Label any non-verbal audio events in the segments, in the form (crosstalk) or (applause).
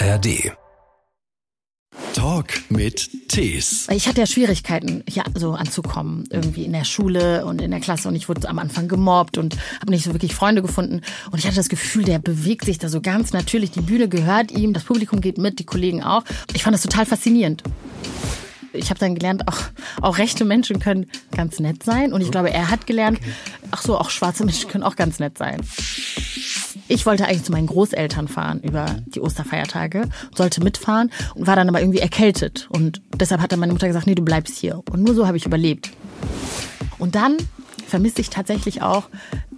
ARD. Talk mit Tees. Ich hatte ja Schwierigkeiten, hier so anzukommen, irgendwie in der Schule und in der Klasse. Und ich wurde am Anfang gemobbt und habe nicht so wirklich Freunde gefunden. Und ich hatte das Gefühl, der bewegt sich da so ganz natürlich. Die Bühne gehört ihm, das Publikum geht mit, die Kollegen auch. Ich fand das total faszinierend ich habe dann gelernt, auch, auch rechte Menschen können ganz nett sein. Und ich glaube, er hat gelernt, ach so, auch schwarze Menschen können auch ganz nett sein. Ich wollte eigentlich zu meinen Großeltern fahren über die Osterfeiertage, sollte mitfahren und war dann aber irgendwie erkältet. Und deshalb hat dann meine Mutter gesagt, nee, du bleibst hier. Und nur so habe ich überlebt. Und dann vermisse ich tatsächlich auch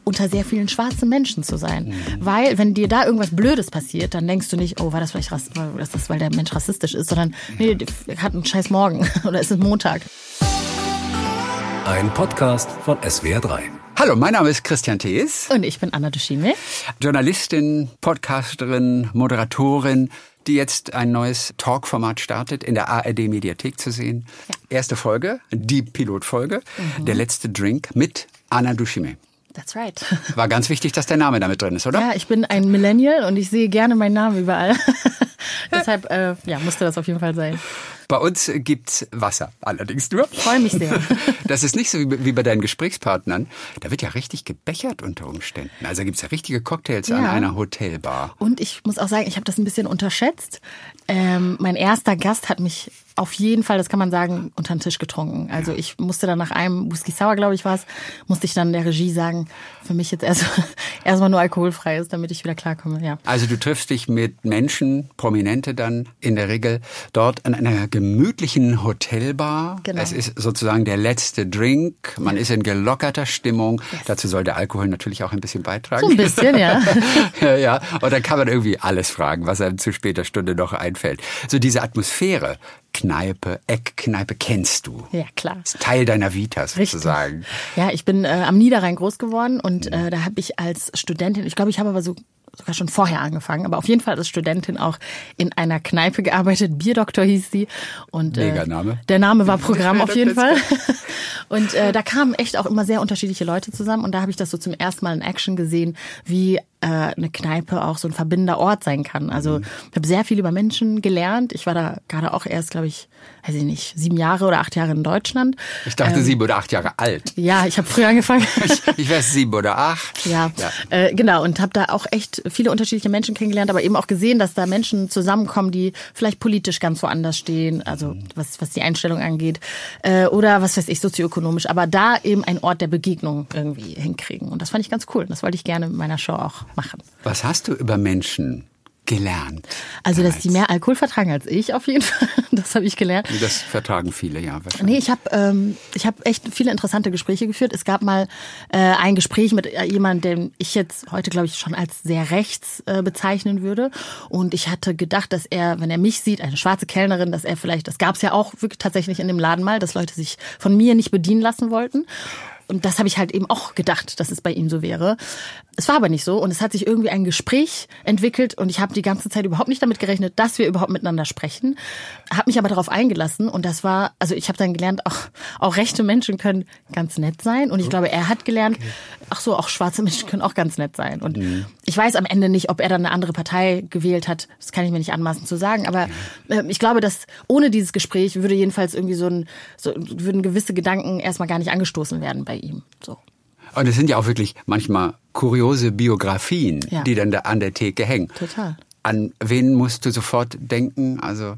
unter sehr vielen schwarzen Menschen zu sein. Mhm. Weil, wenn dir da irgendwas Blödes passiert, dann denkst du nicht, oh, war das vielleicht rass ist das, weil der Mensch rassistisch ist, sondern nee, hat einen scheiß Morgen (laughs) oder ist es Montag. Ein Podcast von SWR3. Hallo, mein Name ist Christian Thees. Und ich bin Anna Duschime. Journalistin, Podcasterin, Moderatorin, die jetzt ein neues Talkformat startet, in der ARD-Mediathek zu sehen. Ja. Erste Folge, die Pilotfolge, mhm. der letzte Drink mit Anna Duschime. That's right. (laughs) War ganz wichtig, dass der Name damit drin ist, oder? Ja, ich bin ein Millennial und ich sehe gerne meinen Namen überall. (laughs) Deshalb äh, ja, musste das auf jeden Fall sein. Bei uns gibt's Wasser, allerdings nur. Freue mich sehr. (laughs) Das ist nicht so wie bei deinen Gesprächspartnern. Da wird ja richtig gebechert unter Umständen. Also gibt's ja richtige Cocktails ja. an einer Hotelbar. Und ich muss auch sagen, ich habe das ein bisschen unterschätzt. Ähm, mein erster Gast hat mich auf jeden Fall, das kann man sagen, unter den Tisch getrunken. Also ich musste dann nach einem Whisky Sour, glaube ich, war es, musste ich dann der Regie sagen, für mich jetzt erst (laughs) erstmal nur alkoholfrei ist, damit ich wieder klarkomme. Ja. Also du triffst dich mit Menschen, Prominente dann in der Regel dort an einer gemütlichen Hotelbar. Genau. Es ist sozusagen der letzte Drink. Man ist in gelockerter Stimmung. Yes. Dazu soll der Alkohol natürlich auch ein bisschen beitragen. So ein bisschen, ja. (laughs) ja, ja. Und dann kann man irgendwie alles fragen, was einem zu später Stunde noch einfällt. So diese Atmosphäre, Kneipe, Eckkneipe kennst du. Ja, klar. Das ist Teil deiner Vita sozusagen. Richtig. Ja, ich bin äh, am Niederrhein groß geworden und mhm. äh, da habe ich als Studentin, ich glaube, ich habe aber so sogar schon vorher angefangen, aber auf jeden Fall als Studentin auch in einer Kneipe gearbeitet. Bierdoktor hieß sie. Und, äh, Mega Name. Der Name war (laughs) Programm auf jeden Fall. (laughs) Und äh, da kamen echt auch immer sehr unterschiedliche Leute zusammen. Und da habe ich das so zum ersten Mal in Action gesehen, wie äh, eine Kneipe auch so ein verbindender Ort sein kann. Also mhm. ich habe sehr viel über Menschen gelernt. Ich war da gerade auch erst, glaube ich, weiß ich nicht, sieben Jahre oder acht Jahre in Deutschland. Ich dachte ähm, sieben oder acht Jahre alt. Ja, ich habe früher angefangen. (laughs) ich, ich wäre sieben oder acht. Ja, ja. Äh, genau. Und habe da auch echt viele unterschiedliche Menschen kennengelernt, aber eben auch gesehen, dass da Menschen zusammenkommen, die vielleicht politisch ganz woanders stehen, also was, was die Einstellung angeht. Äh, oder was weiß ich, sozioökonomisch. Aber da eben ein Ort der Begegnung irgendwie hinkriegen. Und das fand ich ganz cool. Das wollte ich gerne in meiner Show auch machen. Was hast du über Menschen gelernt? Also, dass die mehr Alkohol vertragen als ich, auf jeden (laughs) Fall. Das habe ich gelernt. Das vertragen viele, ja. Nee, ich habe ähm, ich hab echt viele interessante Gespräche geführt. Es gab mal äh, ein Gespräch mit jemandem, den ich jetzt heute, glaube ich, schon als sehr rechts äh, bezeichnen würde. Und ich hatte gedacht, dass er, wenn er mich sieht, eine schwarze Kellnerin, dass er vielleicht, das gab es ja auch wirklich tatsächlich in dem Laden mal, dass Leute sich von mir nicht bedienen lassen wollten. Und das habe ich halt eben auch gedacht, dass es bei ihm so wäre. Es war aber nicht so und es hat sich irgendwie ein Gespräch entwickelt und ich habe die ganze Zeit überhaupt nicht damit gerechnet, dass wir überhaupt miteinander sprechen. Habe mich aber darauf eingelassen und das war, also ich habe dann gelernt, auch, auch rechte Menschen können ganz nett sein und ich glaube, er hat gelernt, ach so, auch schwarze Menschen können auch ganz nett sein. Und mhm. ich weiß am Ende nicht, ob er dann eine andere Partei gewählt hat. Das kann ich mir nicht anmaßen zu sagen, aber äh, ich glaube, dass ohne dieses Gespräch würde jedenfalls irgendwie so ein, so, würden gewisse Gedanken erstmal gar nicht angestoßen werden bei ihm. So. Und es sind ja auch wirklich manchmal kuriose Biografien, ja. die dann da an der Theke hängen. Total. An wen musst du sofort denken? Also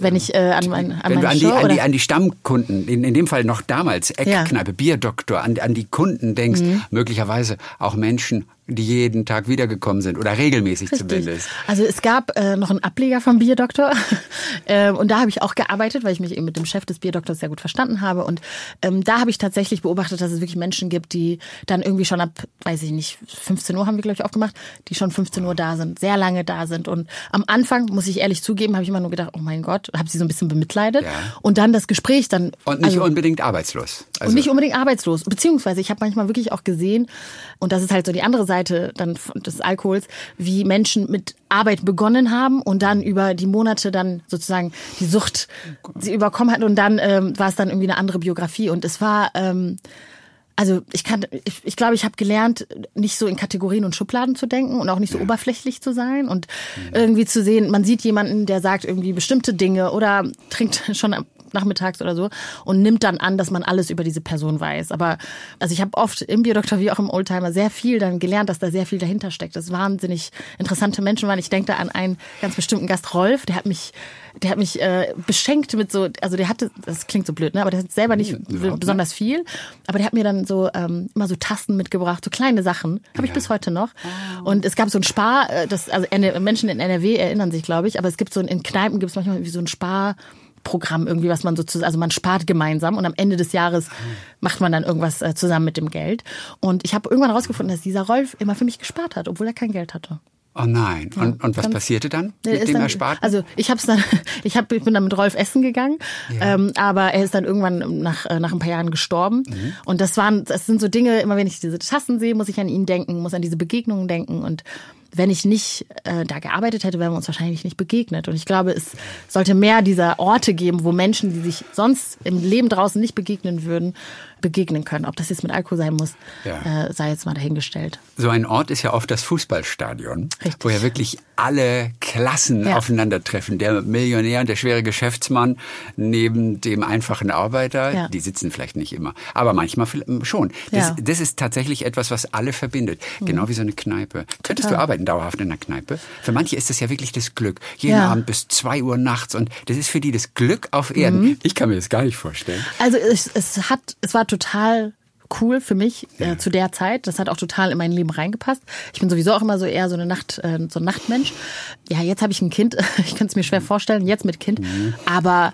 wenn ich äh, an, mein, an Wenn du an die, an, die, an die Stammkunden, in, in dem Fall noch damals, Eckkneipe, ja. Bierdoktor, an, an die Kunden denkst, mhm. möglicherweise auch Menschen die jeden Tag wiedergekommen sind oder regelmäßig Richtig. zumindest. Also es gab äh, noch einen Ableger vom Bierdoktor (laughs) ähm, und da habe ich auch gearbeitet, weil ich mich eben mit dem Chef des Bierdoktors sehr gut verstanden habe und ähm, da habe ich tatsächlich beobachtet, dass es wirklich Menschen gibt, die dann irgendwie schon ab, weiß ich nicht, 15 Uhr haben wir glaube ich aufgemacht, die schon 15 Uhr da sind, sehr lange da sind und am Anfang muss ich ehrlich zugeben, habe ich immer nur gedacht, oh mein Gott, habe sie so ein bisschen bemitleidet ja. und dann das Gespräch dann und nicht also, unbedingt arbeitslos. Also und nicht unbedingt arbeitslos, beziehungsweise ich habe manchmal wirklich auch gesehen und das ist halt so die andere Seite dann des Alkohols, wie Menschen mit Arbeit begonnen haben und dann über die Monate dann sozusagen die Sucht sie überkommen hatten und dann ähm, war es dann irgendwie eine andere Biografie und es war ähm, also ich kann, ich, ich glaube, ich habe gelernt, nicht so in Kategorien und Schubladen zu denken und auch nicht so ja. oberflächlich zu sein und mhm. irgendwie zu sehen, man sieht jemanden, der sagt irgendwie bestimmte Dinge oder trinkt (laughs) schon nachmittags oder so und nimmt dann an, dass man alles über diese Person weiß. Aber also ich habe oft im Biodoktor wie auch im Oldtimer sehr viel dann gelernt, dass da sehr viel dahinter steckt. Das wahnsinnig interessante Menschen waren. Ich denke da an einen ganz bestimmten Gast, Rolf, der hat mich der hat mich äh, beschenkt mit so, also der hatte, das klingt so blöd, ne, aber der hat selber nicht ja, besonders viel, aber der hat mir dann so ähm, immer so Tasten mitgebracht, so kleine Sachen, habe ich bis heute noch. Oh. Und es gab so ein Spar, äh, das also Menschen in NRW erinnern sich, glaube ich, aber es gibt so in Kneipen gibt es manchmal wie so ein Spar Programm irgendwie, was man sozusagen, also man spart gemeinsam und am Ende des Jahres macht man dann irgendwas äh, zusammen mit dem Geld. Und ich habe irgendwann herausgefunden, dass dieser Rolf immer für mich gespart hat, obwohl er kein Geld hatte. Oh nein. Ja, und, und was passierte dann mit dem dann, Ersparten? Also ich hab's dann, (laughs) ich, hab, ich bin dann mit Rolf essen gegangen, ja. ähm, aber er ist dann irgendwann nach, äh, nach ein paar Jahren gestorben. Mhm. Und das waren, das sind so Dinge, immer wenn ich diese Tassen sehe, muss ich an ihn denken, muss an diese Begegnungen denken und wenn ich nicht äh, da gearbeitet hätte, wären wir uns wahrscheinlich nicht begegnet. Und ich glaube, es sollte mehr dieser Orte geben, wo Menschen, die sich sonst im Leben draußen nicht begegnen würden, begegnen können. Ob das jetzt mit Alkohol sein muss, ja. äh, sei jetzt mal dahingestellt. So ein Ort ist ja oft das Fußballstadion, Richtig. wo ja wirklich alle Klassen ja. aufeinandertreffen. Der Millionär und der schwere Geschäftsmann neben dem einfachen Arbeiter, ja. die sitzen vielleicht nicht immer, aber manchmal schon. Das, das ist tatsächlich etwas, was alle verbindet. Mhm. Genau wie so eine Kneipe. Könntest Total. du arbeiten dauerhaft in einer Kneipe? Für manche ist das ja wirklich das Glück. Jeden Abend bis zwei Uhr nachts und das ist für die das Glück auf Erden. Mhm. Ich kann mir das gar nicht vorstellen. Also es, es hat, es war total cool für mich äh, zu der Zeit. Das hat auch total in mein Leben reingepasst. Ich bin sowieso auch immer so eher so eine Nacht, äh, so ein Nachtmensch. Ja, jetzt habe ich ein Kind. (laughs) Ich kann es mir schwer vorstellen, jetzt mit Kind. Mhm. Aber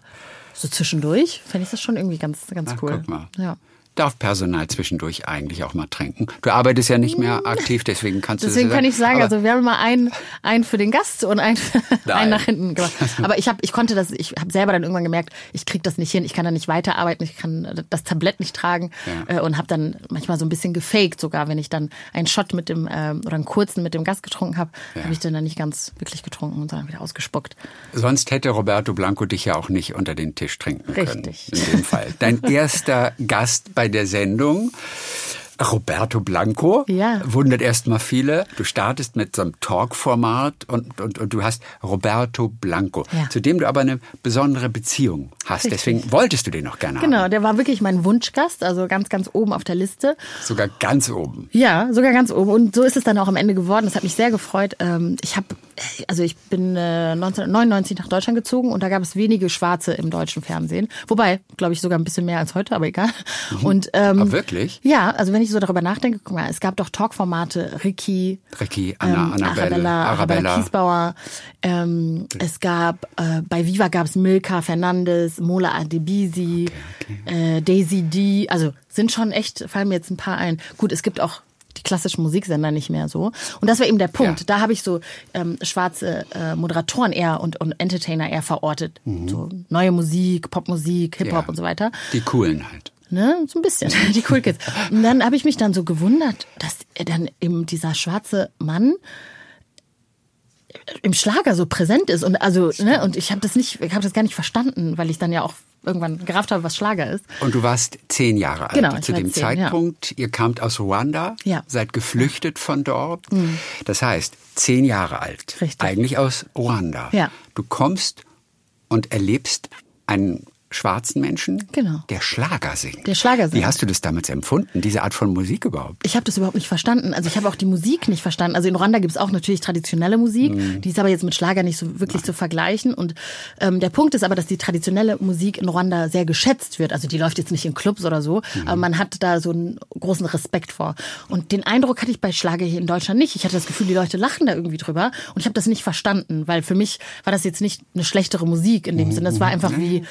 so zwischendurch fände ich das schon irgendwie ganz, ganz Ach, cool. Guck mal. Ja darf Personal zwischendurch eigentlich auch mal trinken. Du arbeitest ja nicht mehr aktiv, deswegen kannst du Deswegen das kann ich sagen, also wir haben mal einen, einen für den Gast und einen, einen nach hinten gemacht. (laughs) Aber ich habe, ich konnte das, ich habe selber dann irgendwann gemerkt, ich krieg das nicht hin, ich kann da nicht weiterarbeiten, ich kann das Tablett nicht tragen ja. Äh, und habe dann manchmal so ein bisschen gefaked, sogar wenn ich dann einen Shot mit dem ähm, oder einen kurzen mit dem Gast getrunken habe, ja. habe ich dann, dann nicht ganz wirklich getrunken und dann wieder ausgespuckt. Sonst hätte Roberto Blanco dich ja auch nicht unter den Tisch trinken können. Richtig. In dem Fall. Dein (laughs) erster Gast bei bei der Sendung. Roberto Blanco ja. wundert erstmal viele. Du startest mit so einem Talk-Format und, und, und du hast Roberto Blanco, ja. zu dem du aber eine besondere Beziehung hast. Richtig. Deswegen wolltest du den noch gerne genau, haben. Genau, der war wirklich mein Wunschgast, also ganz, ganz oben auf der Liste. Sogar ganz oben. Ja, sogar ganz oben. Und so ist es dann auch am Ende geworden. Das hat mich sehr gefreut. Ähm, ich habe, also ich bin 1999 äh, nach Deutschland gezogen und da gab es wenige Schwarze im deutschen Fernsehen. Wobei, glaube ich, sogar ein bisschen mehr als heute, aber egal. Mhm. Und ähm, aber wirklich? Ja, also wenn ich so darüber nachdenke, guck mal, es gab doch Talkformate, Ricky, Ricky, Anna, ähm, Annabelle, Arabella, Arabella Kiesbauer. Ähm, es gab äh, bei Viva gab es Milka Fernandes, Mola Adebisi, okay, okay. Äh, Daisy D. Also sind schon echt, fallen mir jetzt ein paar ein. Gut, es gibt auch die klassischen Musiksender nicht mehr so. Und das war eben der Punkt. Ja. Da habe ich so ähm, schwarze äh, Moderatoren eher und, und Entertainer eher verortet. Mhm. So neue Musik, Popmusik, Hip-Hop ja. und so weiter. Die coolen halt. Ne, so ein bisschen, (laughs) die Cool Kids. Und dann habe ich mich dann so gewundert, dass er dann eben dieser schwarze Mann im Schlager so präsent ist und also ne, und ich habe das nicht, ich habe das gar nicht verstanden, weil ich dann ja auch irgendwann gerafft habe, was Schlager ist. Und du warst zehn Jahre alt genau, zu dem zehn, Zeitpunkt. Ja. Ihr kamt aus Ruanda, ja. seid geflüchtet von dort. Mhm. Das heißt, zehn Jahre alt, Richtig. eigentlich aus Ruanda. Ja. Du kommst und erlebst einen schwarzen Menschen, genau. der Schlager singt. Der Schlager singt. Wie hast du das damals empfunden, diese Art von Musik überhaupt? Ich habe das überhaupt nicht verstanden. Also ich habe auch die Musik nicht verstanden. Also in Rwanda gibt es auch natürlich traditionelle Musik, mhm. die ist aber jetzt mit Schlager nicht so wirklich Nein. zu vergleichen. Und ähm, der Punkt ist aber, dass die traditionelle Musik in Rwanda sehr geschätzt wird. Also die läuft jetzt nicht in Clubs oder so, mhm. aber man hat da so einen großen Respekt vor. Und den Eindruck hatte ich bei Schlager hier in Deutschland nicht. Ich hatte das Gefühl, die Leute lachen da irgendwie drüber. Und ich habe das nicht verstanden, weil für mich war das jetzt nicht eine schlechtere Musik in dem mhm. Sinne. Es war einfach wie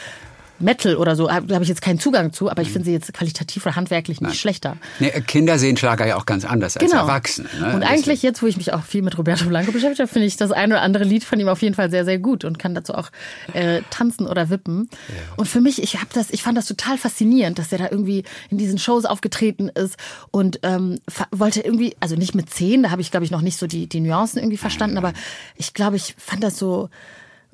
Metal oder so, da habe ich jetzt keinen Zugang zu, aber ich finde sie jetzt qualitativ oder handwerklich nicht Nein. schlechter. Nee, Kinder sehen Schlager ja auch ganz anders als genau. Erwachsene. Ne? Und eigentlich jetzt, wo ich mich auch viel mit Roberto Blanco beschäftigt habe, finde ich das ein oder andere Lied von ihm auf jeden Fall sehr, sehr gut und kann dazu auch äh, tanzen oder wippen. Ja. Und für mich, ich habe das, ich fand das total faszinierend, dass er da irgendwie in diesen Shows aufgetreten ist und ähm, wollte irgendwie, also nicht mit zehn, da habe ich glaube ich noch nicht so die, die Nuancen irgendwie verstanden, aber ich glaube, ich fand das so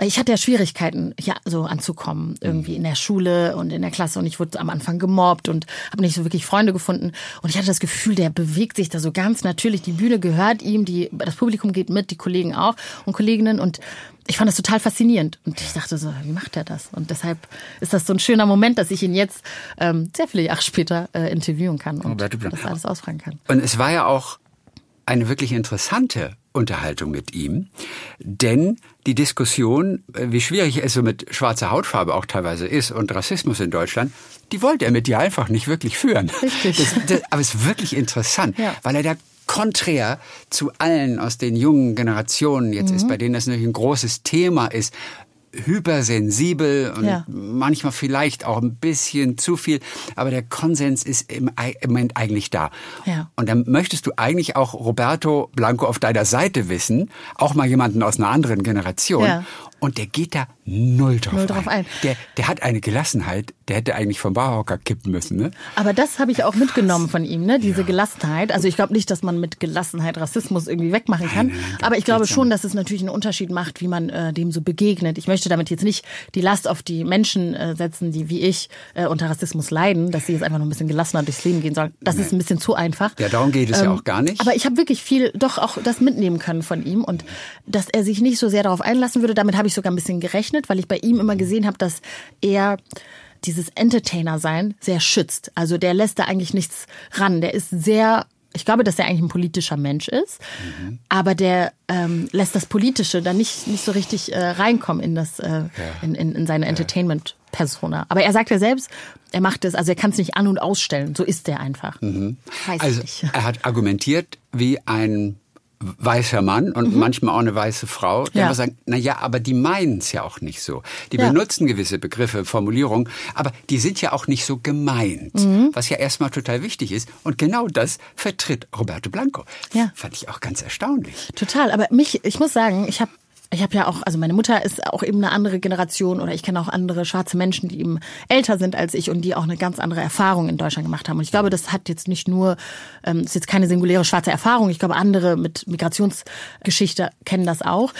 ich hatte ja Schwierigkeiten, ja, so anzukommen, irgendwie in der Schule und in der Klasse. Und ich wurde am Anfang gemobbt und habe nicht so wirklich Freunde gefunden. Und ich hatte das Gefühl, der bewegt sich da so ganz natürlich. Die Bühne gehört ihm, die, das Publikum geht mit, die Kollegen auch und Kolleginnen. Und ich fand das total faszinierend. Und ich dachte so, wie macht er das? Und deshalb ist das so ein schöner Moment, dass ich ihn jetzt ähm, sehr viele Jahre später äh, interviewen kann und das alles ausfragen kann. Und es war ja auch eine wirklich interessante Unterhaltung mit ihm, denn die Diskussion, äh, wie schwierig es so mit schwarzer Hautfarbe auch teilweise ist und Rassismus in Deutschland, die wollte er mit dir einfach nicht wirklich führen. Richtig. Das, das, aber es ist wirklich interessant, ja. weil er da konträr zu allen aus den jungen Generationen jetzt mhm. ist, bei denen das natürlich ein großes Thema ist, hypersensibel und ja. manchmal vielleicht auch ein bisschen zu viel, aber der Konsens ist im, im Moment eigentlich da. Ja. Und dann möchtest du eigentlich auch Roberto Blanco auf deiner Seite wissen, auch mal jemanden aus einer anderen Generation. Ja. Und der geht da null drauf, null drauf ein. ein. Der, der hat eine Gelassenheit, der hätte eigentlich vom Barhocker kippen müssen. Ne? Aber das habe ich auch mitgenommen von ihm, ne? diese ja. Gelassenheit. Also ich glaube nicht, dass man mit Gelassenheit Rassismus irgendwie wegmachen kann. Nein, nein, aber ich glaube schon, dass es natürlich einen Unterschied macht, wie man äh, dem so begegnet. Ich möchte damit jetzt nicht die Last auf die Menschen äh, setzen, die wie ich äh, unter Rassismus leiden, dass sie jetzt einfach noch ein bisschen gelassener durchs Leben gehen sollen. Das nee. ist ein bisschen zu einfach. Ja, darum geht es ähm, ja auch gar nicht. Aber ich habe wirklich viel, doch auch das mitnehmen können von ihm und dass er sich nicht so sehr darauf einlassen würde. Damit habe ich sogar ein bisschen gerechnet, weil ich bei ihm immer gesehen habe, dass er dieses Entertainer-Sein sehr schützt. Also der lässt da eigentlich nichts ran. Der ist sehr ich glaube, dass er eigentlich ein politischer Mensch ist, mhm. aber der ähm, lässt das Politische dann nicht, nicht so richtig äh, reinkommen in, das, äh, ja. in, in, in seine Entertainment-Persona. Aber er sagt ja selbst, er macht es, also er kann es nicht an- und ausstellen. So ist er einfach. Mhm. also er hat argumentiert wie ein weißer Mann und mhm. manchmal auch eine weiße Frau, die ja. einfach sagen, na ja, aber die meinen es ja auch nicht so. Die ja. benutzen gewisse Begriffe, Formulierungen, aber die sind ja auch nicht so gemeint, mhm. was ja erstmal total wichtig ist. Und genau das vertritt Roberto Blanco. Ja. Fand ich auch ganz erstaunlich. Total, aber mich, ich muss sagen, ich habe ich habe ja auch, also meine Mutter ist auch eben eine andere Generation oder ich kenne auch andere schwarze Menschen, die eben älter sind als ich und die auch eine ganz andere Erfahrung in Deutschland gemacht haben. Und ich glaube, das hat jetzt nicht nur, ähm, ist jetzt keine singuläre schwarze Erfahrung. Ich glaube, andere mit Migrationsgeschichte kennen das auch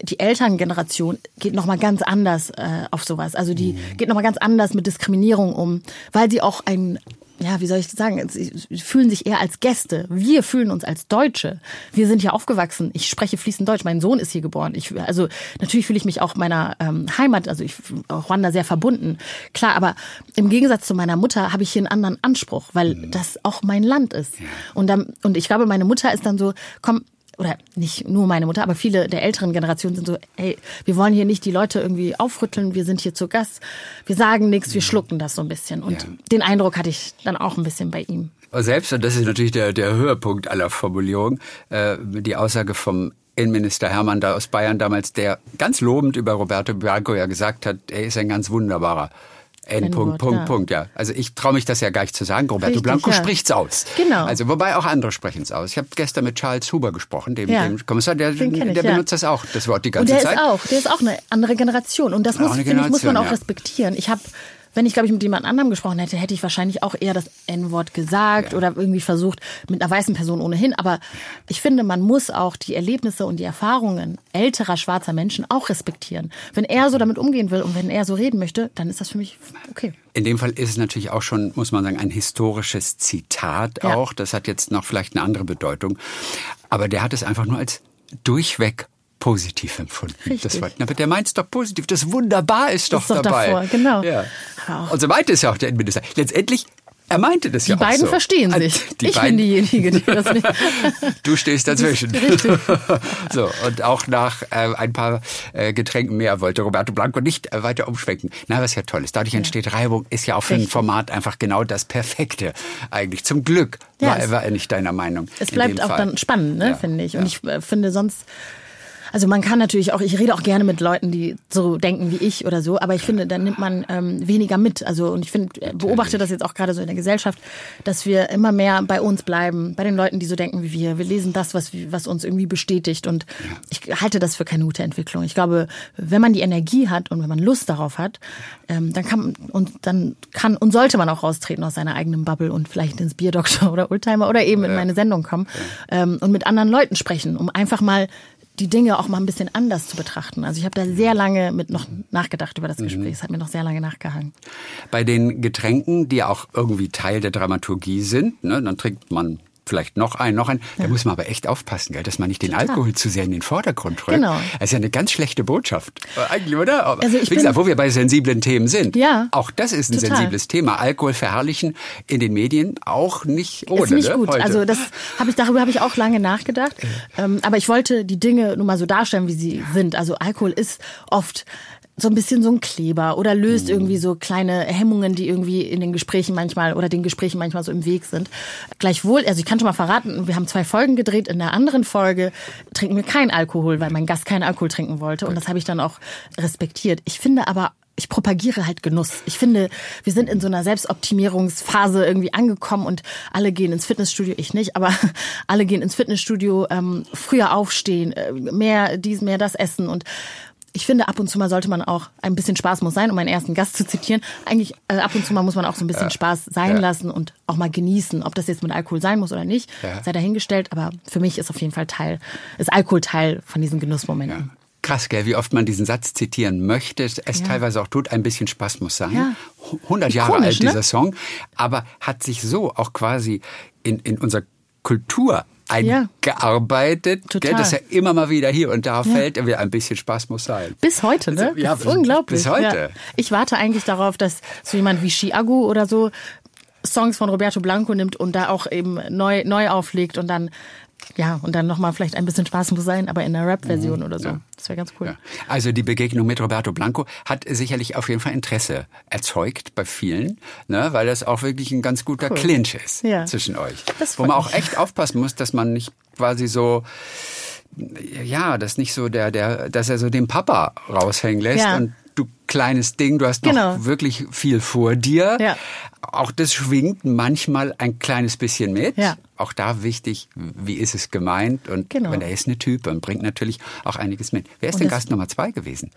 die Elterngeneration geht noch mal ganz anders äh, auf sowas. Also die mhm. geht noch mal ganz anders mit Diskriminierung um, weil sie auch ein ja, wie soll ich sagen, sie fühlen sich eher als Gäste. Wir fühlen uns als Deutsche. Wir sind hier aufgewachsen. Ich spreche fließend Deutsch. Mein Sohn ist hier geboren. Ich, also natürlich fühle ich mich auch meiner ähm, Heimat, also ich Rwanda sehr verbunden. Klar, aber im Gegensatz zu meiner Mutter habe ich hier einen anderen Anspruch, weil mhm. das auch mein Land ist. Und dann, und ich glaube, meine Mutter ist dann so, komm, oder nicht nur meine Mutter, aber viele der älteren Generationen sind so, hey, wir wollen hier nicht die Leute irgendwie aufrütteln, wir sind hier zu Gast, wir sagen nichts, wir schlucken das so ein bisschen. Und ja. den Eindruck hatte ich dann auch ein bisschen bei ihm. Selbst, und das ist natürlich der, der Höhepunkt aller Formulierungen, äh, die Aussage vom Innenminister Hermann da aus Bayern damals, der ganz lobend über Roberto Bianco ja gesagt hat, er ist ein ganz wunderbarer N. Punkt, Punkt, ja. Punkt, ja. Also ich traue mich das ja gar nicht zu sagen. Roberto Richtig, Blanco ja. spricht's aus. Genau. Also wobei auch andere sprechen es aus. Ich habe gestern mit Charles Huber gesprochen, dem, ja. dem Kommissar, der, der ich, benutzt das auch, das Wort die ganze Und der Zeit. Ist auch, der ist auch eine andere Generation. Und das muss, ich, muss man auch respektieren. Ich habe wenn ich, glaube ich, mit jemand anderem gesprochen hätte, hätte ich wahrscheinlich auch eher das N-Wort gesagt ja. oder irgendwie versucht mit einer weißen Person ohnehin. Aber ich finde, man muss auch die Erlebnisse und die Erfahrungen älterer schwarzer Menschen auch respektieren. Wenn er so damit umgehen will und wenn er so reden möchte, dann ist das für mich okay. In dem Fall ist es natürlich auch schon, muss man sagen, ein historisches Zitat ja. auch. Das hat jetzt noch vielleicht eine andere Bedeutung. Aber der hat es einfach nur als durchweg positiv empfunden. Richtig. Das war, aber der meint es doch positiv. Das wunderbar ist doch, ist doch dabei. Davor, genau. Ja. Und so meinte es ja auch der Innenminister. Letztendlich er meinte das die ja auch so. Die beiden verstehen sich. Die ich beiden, bin diejenige, die das (laughs) nicht. du stehst dazwischen. Richtig. (laughs) so, und auch nach äh, ein paar äh, Getränken mehr wollte Roberto Blanco nicht äh, weiter umschwenken. Na, was ja toll ist. Dadurch ja. entsteht Reibung, ist ja auch für Richtig. ein Format einfach genau das Perfekte. Eigentlich zum Glück ja, war, war er nicht deiner Meinung. Es bleibt auch Fall. dann spannend, ne, ja. finde ich. Und ich äh, finde sonst also man kann natürlich auch, ich rede auch gerne mit Leuten, die so denken wie ich oder so, aber ich finde, dann nimmt man ähm, weniger mit. Also und ich finde, äh, beobachte das jetzt auch gerade so in der Gesellschaft, dass wir immer mehr bei uns bleiben, bei den Leuten, die so denken wie wir. Wir lesen das, was, was uns irgendwie bestätigt und ich halte das für keine gute Entwicklung. Ich glaube, wenn man die Energie hat und wenn man Lust darauf hat, ähm, dann kann und dann kann und sollte man auch raustreten aus seiner eigenen Bubble und vielleicht ins Bierdoktor (laughs) oder Oldtimer oder eben in meine Sendung kommen ähm, und mit anderen Leuten sprechen, um einfach mal die Dinge auch mal ein bisschen anders zu betrachten. Also ich habe da sehr lange mit noch nachgedacht über das mhm. Gespräch. Es hat mir noch sehr lange nachgehangen. Bei den Getränken, die auch irgendwie Teil der Dramaturgie sind, ne, dann trinkt man vielleicht noch ein, noch ein. Da muss man aber echt aufpassen, gell, dass man nicht den Total. Alkohol zu sehr in den Vordergrund rückt. Genau. Das ist ja eine ganz schlechte Botschaft. Äh, eigentlich, oder? Aber also ich wie gesagt, wo wir bei sensiblen Themen sind. Ja. Auch das ist ein Total. sensibles Thema. Alkohol verherrlichen in den Medien auch nicht ohne. Ist nicht ne, gut. Heute. Also das habe ich, darüber habe ich auch lange nachgedacht. Ähm, aber ich wollte die Dinge nur mal so darstellen, wie sie sind. Also Alkohol ist oft so ein bisschen so ein Kleber oder löst mhm. irgendwie so kleine Hemmungen, die irgendwie in den Gesprächen manchmal oder den Gesprächen manchmal so im Weg sind. Gleichwohl, also ich kann schon mal verraten, wir haben zwei Folgen gedreht. In der anderen Folge trinken wir keinen Alkohol, weil mein Gast keinen Alkohol trinken wollte. Und das habe ich dann auch respektiert. Ich finde aber ich propagiere halt Genuss. Ich finde, wir sind in so einer Selbstoptimierungsphase irgendwie angekommen und alle gehen ins Fitnessstudio, ich nicht, aber (laughs) alle gehen ins Fitnessstudio, ähm, früher aufstehen, äh, mehr dies, mehr das essen und ich finde, ab und zu mal sollte man auch ein bisschen Spaß muss sein, um meinen ersten Gast zu zitieren. Eigentlich äh, ab und zu mal muss man auch so ein bisschen ja. Spaß sein ja. lassen und auch mal genießen. Ob das jetzt mit Alkohol sein muss oder nicht, ja. sei dahingestellt. Aber für mich ist auf jeden Fall Teil, ist Alkohol Teil von diesen Genussmomenten. Krass, gell, wie oft man diesen Satz zitieren möchte, es teilweise auch tut, ein bisschen Spaß muss sein. Ja. 100 Jahre Komisch, alt, dieser ne? Song, aber hat sich so auch quasi in, in unserer Kultur eingearbeitet, ja, gell, dass er immer mal wieder hier und da ja. fällt. Will ein bisschen Spaß muss sein. Bis heute, ne? Ja, bis, unglaublich. Bis heute. Ja. Ich warte eigentlich darauf, dass so jemand wie Chiago oder so Songs von Roberto Blanco nimmt und da auch eben neu, neu auflegt und dann ja, und dann nochmal vielleicht ein bisschen Spaß muss sein, aber in einer Rap-Version mhm, oder so. Ja. Das wäre ganz cool. Ja. Also die Begegnung mit Roberto Blanco hat sicherlich auf jeden Fall Interesse erzeugt bei vielen, ne, weil das auch wirklich ein ganz guter cool. Clinch ist ja. zwischen euch. Das Wo man auch echt aufpassen muss, dass man nicht quasi so ja, das nicht so der, der, dass er so den Papa raushängen lässt ja. und kleines Ding, du hast noch genau. wirklich viel vor dir. Ja. Auch das schwingt manchmal ein kleines bisschen mit. Ja. Auch da wichtig, wie ist es gemeint? Und genau. wenn er ist eine Type und bringt natürlich auch einiges mit. Wer ist und denn Gast Nummer zwei gewesen?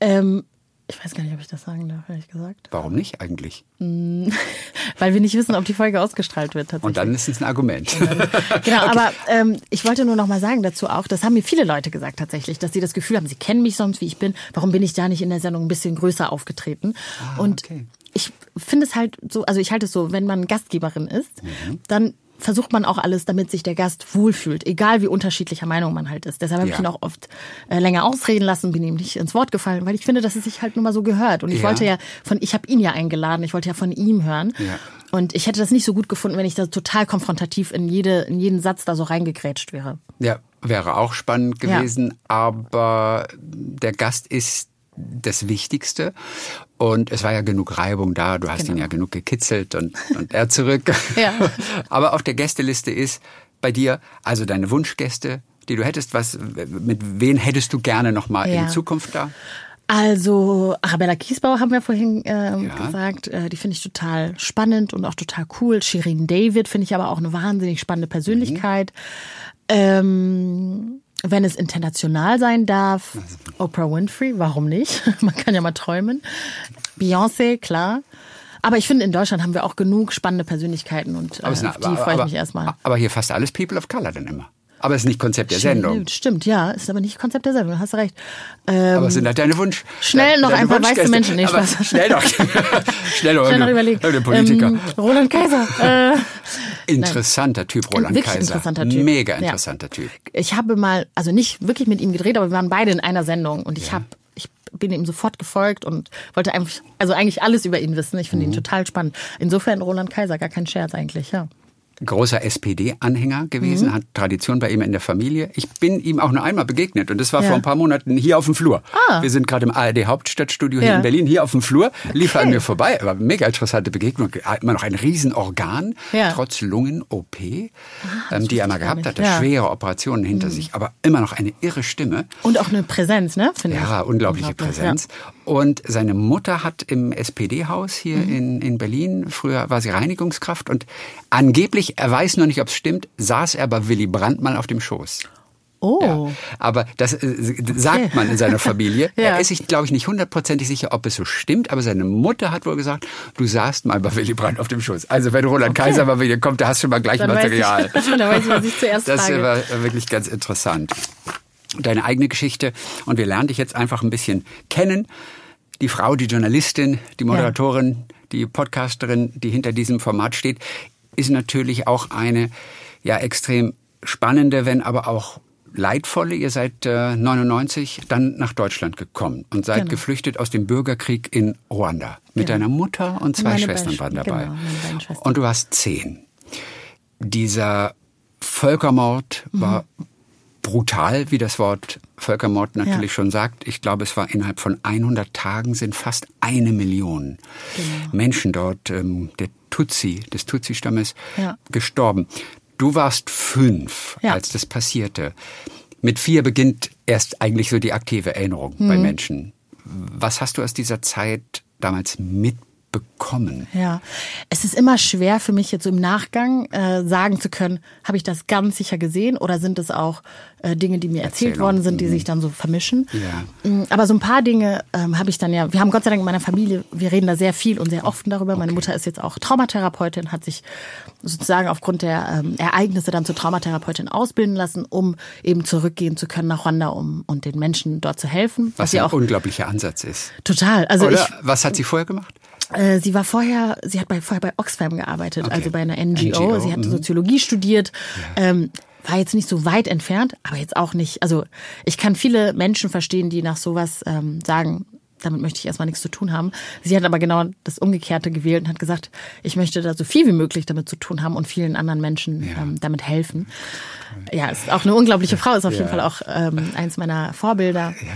Ähm, ich weiß gar nicht, ob ich das sagen darf, ehrlich gesagt. Warum nicht eigentlich? Hm, (laughs) weil wir nicht wissen, ob die Folge ausgestrahlt wird. Und dann ist es ein Argument. Dann, (laughs) genau, okay. aber ähm, ich wollte nur noch mal sagen dazu auch, das haben mir viele Leute gesagt tatsächlich, dass sie das Gefühl haben, sie kennen mich sonst, wie ich bin. Warum bin ich da nicht in der Sendung ein bisschen größer aufgetreten? Ah, und okay. ich finde es halt so, also ich halte es so, wenn man Gastgeberin ist, mhm. dann versucht man auch alles, damit sich der Gast wohlfühlt, egal wie unterschiedlicher Meinung man halt ist. Deshalb habe ja. ich ihn auch oft äh, länger ausreden lassen, bin ihm nicht ins Wort gefallen, weil ich finde, dass es sich halt nur mal so gehört. Und ich ja. wollte ja von, ich habe ihn ja eingeladen, ich wollte ja von ihm hören. Ja. Und ich hätte das nicht so gut gefunden, wenn ich da total konfrontativ in jede, in jeden Satz da so reingegrätscht wäre. Ja, wäre auch spannend gewesen, aber der Gast ist das Wichtigste. Und es war ja genug Reibung da. Du hast genau. ihn ja genug gekitzelt und, und er zurück. (laughs) ja. (laughs) Aber auf der Gästeliste ist bei dir also deine Wunschgäste, die du hättest. Was, mit wen hättest du gerne noch mal ja. in Zukunft da? Also Arabella Kiesbauer haben wir vorhin äh, ja. gesagt, äh, die finde ich total spannend und auch total cool. Shirin David finde ich aber auch eine wahnsinnig spannende Persönlichkeit. Mhm. Ähm, wenn es international sein darf, Oprah Winfrey, warum nicht? (laughs) Man kann ja mal träumen. Beyoncé, klar. Aber ich finde, in Deutschland haben wir auch genug spannende Persönlichkeit und äh, auf die freue ich mich erstmal. Aber hier fast alles People of Color dann immer. Aber es ist nicht Konzept der stimmt, Sendung. Stimmt, ja, ist aber nicht Konzept der Sendung, hast recht. Ähm, aber es sind halt deine Wunsch. Schnell noch ein paar weiße Menschen, nicht Spaß. (laughs) (laughs) Schnell noch. schnell noch, schnell noch überlegen. Politiker. Ähm, Roland Kaiser. Äh, (laughs) interessanter Typ, Roland wirklich Kaiser. interessanter Typ. Mega interessanter ja. Typ. Ich habe mal, also nicht wirklich mit ihm gedreht, aber wir waren beide in einer Sendung und ich ja. habe ich bin ihm sofort gefolgt und wollte einfach, also eigentlich alles über ihn wissen. Ich finde mhm. ihn total spannend. Insofern Roland Kaiser, gar kein Scherz eigentlich, ja großer SPD-Anhänger gewesen, mhm. hat Tradition bei ihm in der Familie. Ich bin ihm auch nur einmal begegnet und das war ja. vor ein paar Monaten hier auf dem Flur. Ah. Wir sind gerade im ARD Hauptstadtstudio hier ja. in Berlin, hier auf dem Flur, lief okay. an mir vorbei. War mega interessante Begegnung. Immer noch ein Riesenorgan, ja. trotz Lungen-OP, ah, ähm, die er mal gehabt hatte. Schwere Operationen hinter mhm. sich, aber immer noch eine irre Stimme. Und auch eine Präsenz, ne? Finde ja, ich. unglaubliche Präsenz. Und seine Mutter hat im SPD-Haus hier mhm. in, in Berlin, früher war sie Reinigungskraft und angeblich, er weiß noch nicht, ob es stimmt, saß er bei Willy Brandt mal auf dem Schoß. Oh. Ja, aber das äh, sagt okay. man in seiner (laughs) Familie. ja. Er ist sich, glaube ich, nicht hundertprozentig sicher, ob es so stimmt, aber seine Mutter hat wohl gesagt, du saßt mal bei Willy Brandt auf dem Schoß. Also wenn Roland okay. Kaiser mal wieder kommt, da hast du mal gleich Dann Material. Weiß ich, (laughs) dann weiß ich, was ich zuerst Das frage. war wirklich ganz interessant. Deine eigene Geschichte und wir lernen dich jetzt einfach ein bisschen kennen. Die Frau, die Journalistin, die Moderatorin, ja. die Podcasterin, die hinter diesem Format steht, ist natürlich auch eine ja extrem spannende, wenn aber auch leidvolle. Ihr seid äh, 99 dann nach Deutschland gekommen und seid genau. geflüchtet aus dem Bürgerkrieg in Ruanda. Mit genau. deiner Mutter und zwei Schwestern waren dabei. Genau, und du warst zehn. Dieser Völkermord mhm. war brutal, wie das Wort Völkermord natürlich ja. schon sagt. Ich glaube, es war innerhalb von 100 Tagen sind fast eine Million genau. Menschen dort, ähm, der Tutsi, des Tutsi-Stammes, ja. gestorben. Du warst fünf, ja. als das passierte. Mit vier beginnt erst eigentlich so die aktive Erinnerung mhm. bei Menschen. Was hast du aus dieser Zeit damals mitbekommen? Bekommen. Ja, es ist immer schwer für mich jetzt im Nachgang äh, sagen zu können, habe ich das ganz sicher gesehen oder sind es auch äh, Dinge, die mir erzählt Erzählung. worden sind, die mhm. sich dann so vermischen. Ja. Mm, aber so ein paar Dinge ähm, habe ich dann ja, wir haben Gott sei Dank in meiner Familie, wir reden da sehr viel und sehr offen darüber. Okay. Meine Mutter ist jetzt auch Traumatherapeutin, hat sich sozusagen aufgrund der ähm, Ereignisse dann zur Traumatherapeutin ausbilden lassen, um eben zurückgehen zu können nach Rwanda, um und den Menschen dort zu helfen. Was, was ja ein unglaublicher Ansatz ist. Total. Also Oder? Ich, was hat sie vorher gemacht? Äh, sie war vorher, sie hat bei, vorher bei Oxfam gearbeitet, okay. also bei einer NGO. NGO. Sie hat mhm. Soziologie studiert. Ja. Ähm, war jetzt nicht so weit entfernt, aber jetzt auch nicht. Also ich kann viele Menschen verstehen, die nach sowas ähm, sagen, damit möchte ich erstmal nichts zu tun haben. Sie hat aber genau das Umgekehrte gewählt und hat gesagt, ich möchte da so viel wie möglich damit zu tun haben und vielen anderen Menschen ja. ähm, damit helfen. Ja, ist auch eine unglaubliche Frau, ist auf ja. jeden Fall auch ähm, eins meiner Vorbilder. Ja.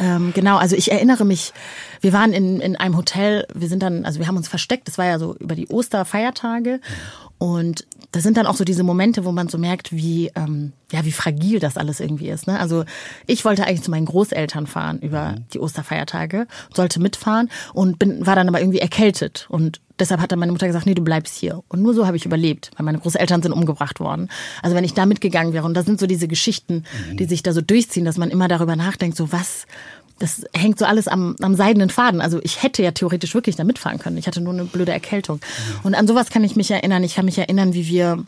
Ähm, genau, also ich erinnere mich, wir waren in, in einem Hotel, wir sind dann, also wir haben uns versteckt, das war ja so über die Osterfeiertage und das sind dann auch so diese Momente, wo man so merkt, wie ähm, ja wie fragil das alles irgendwie ist. Ne? Also ich wollte eigentlich zu meinen Großeltern fahren über mhm. die Osterfeiertage, sollte mitfahren und bin war dann aber irgendwie erkältet und deshalb hat dann meine Mutter gesagt, nee, du bleibst hier. Und nur so habe ich überlebt, weil meine Großeltern sind umgebracht worden. Also wenn ich da mitgegangen wäre und das sind so diese Geschichten, mhm. die sich da so durchziehen, dass man immer darüber nachdenkt, so was das hängt so alles am, am seidenen Faden. Also ich hätte ja theoretisch wirklich da mitfahren können. Ich hatte nur eine blöde Erkältung. Und an sowas kann ich mich erinnern. Ich kann mich erinnern, wie wir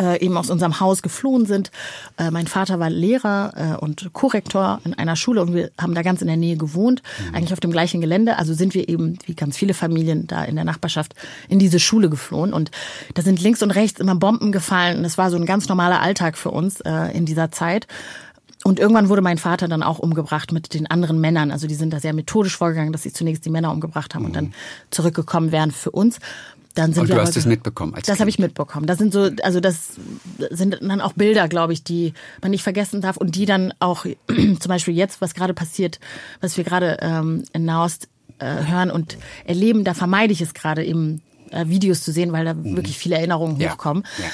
äh, eben aus unserem Haus geflohen sind. Äh, mein Vater war Lehrer äh, und Korrektor in einer Schule und wir haben da ganz in der Nähe gewohnt, mhm. eigentlich auf dem gleichen Gelände. Also sind wir eben, wie ganz viele Familien da in der Nachbarschaft, in diese Schule geflohen. Und da sind links und rechts immer Bomben gefallen. Und es war so ein ganz normaler Alltag für uns äh, in dieser Zeit. Und irgendwann wurde mein Vater dann auch umgebracht mit den anderen Männern. Also die sind da sehr methodisch vorgegangen, dass sie zunächst die Männer umgebracht haben mhm. und dann zurückgekommen wären für uns. Dann sind und wir du hast es mitbekommen als Das habe ich mitbekommen. Das sind so, also das sind dann auch Bilder, glaube ich, die man nicht vergessen darf und die dann auch (clears throat) zum Beispiel jetzt, was gerade passiert, was wir gerade ähm, in Nahost äh, hören und erleben, da vermeide ich es gerade eben äh, Videos zu sehen, weil da mhm. wirklich viele Erinnerungen ja. hochkommen. Ja.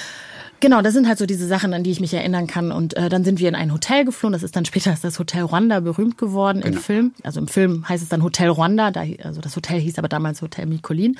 Genau, das sind halt so diese Sachen, an die ich mich erinnern kann. Und äh, dann sind wir in ein Hotel geflohen. Das ist dann später das Hotel Rwanda berühmt geworden genau. im Film. Also im Film heißt es dann Hotel Rwanda. Da, also das Hotel hieß aber damals Hotel Mikolin.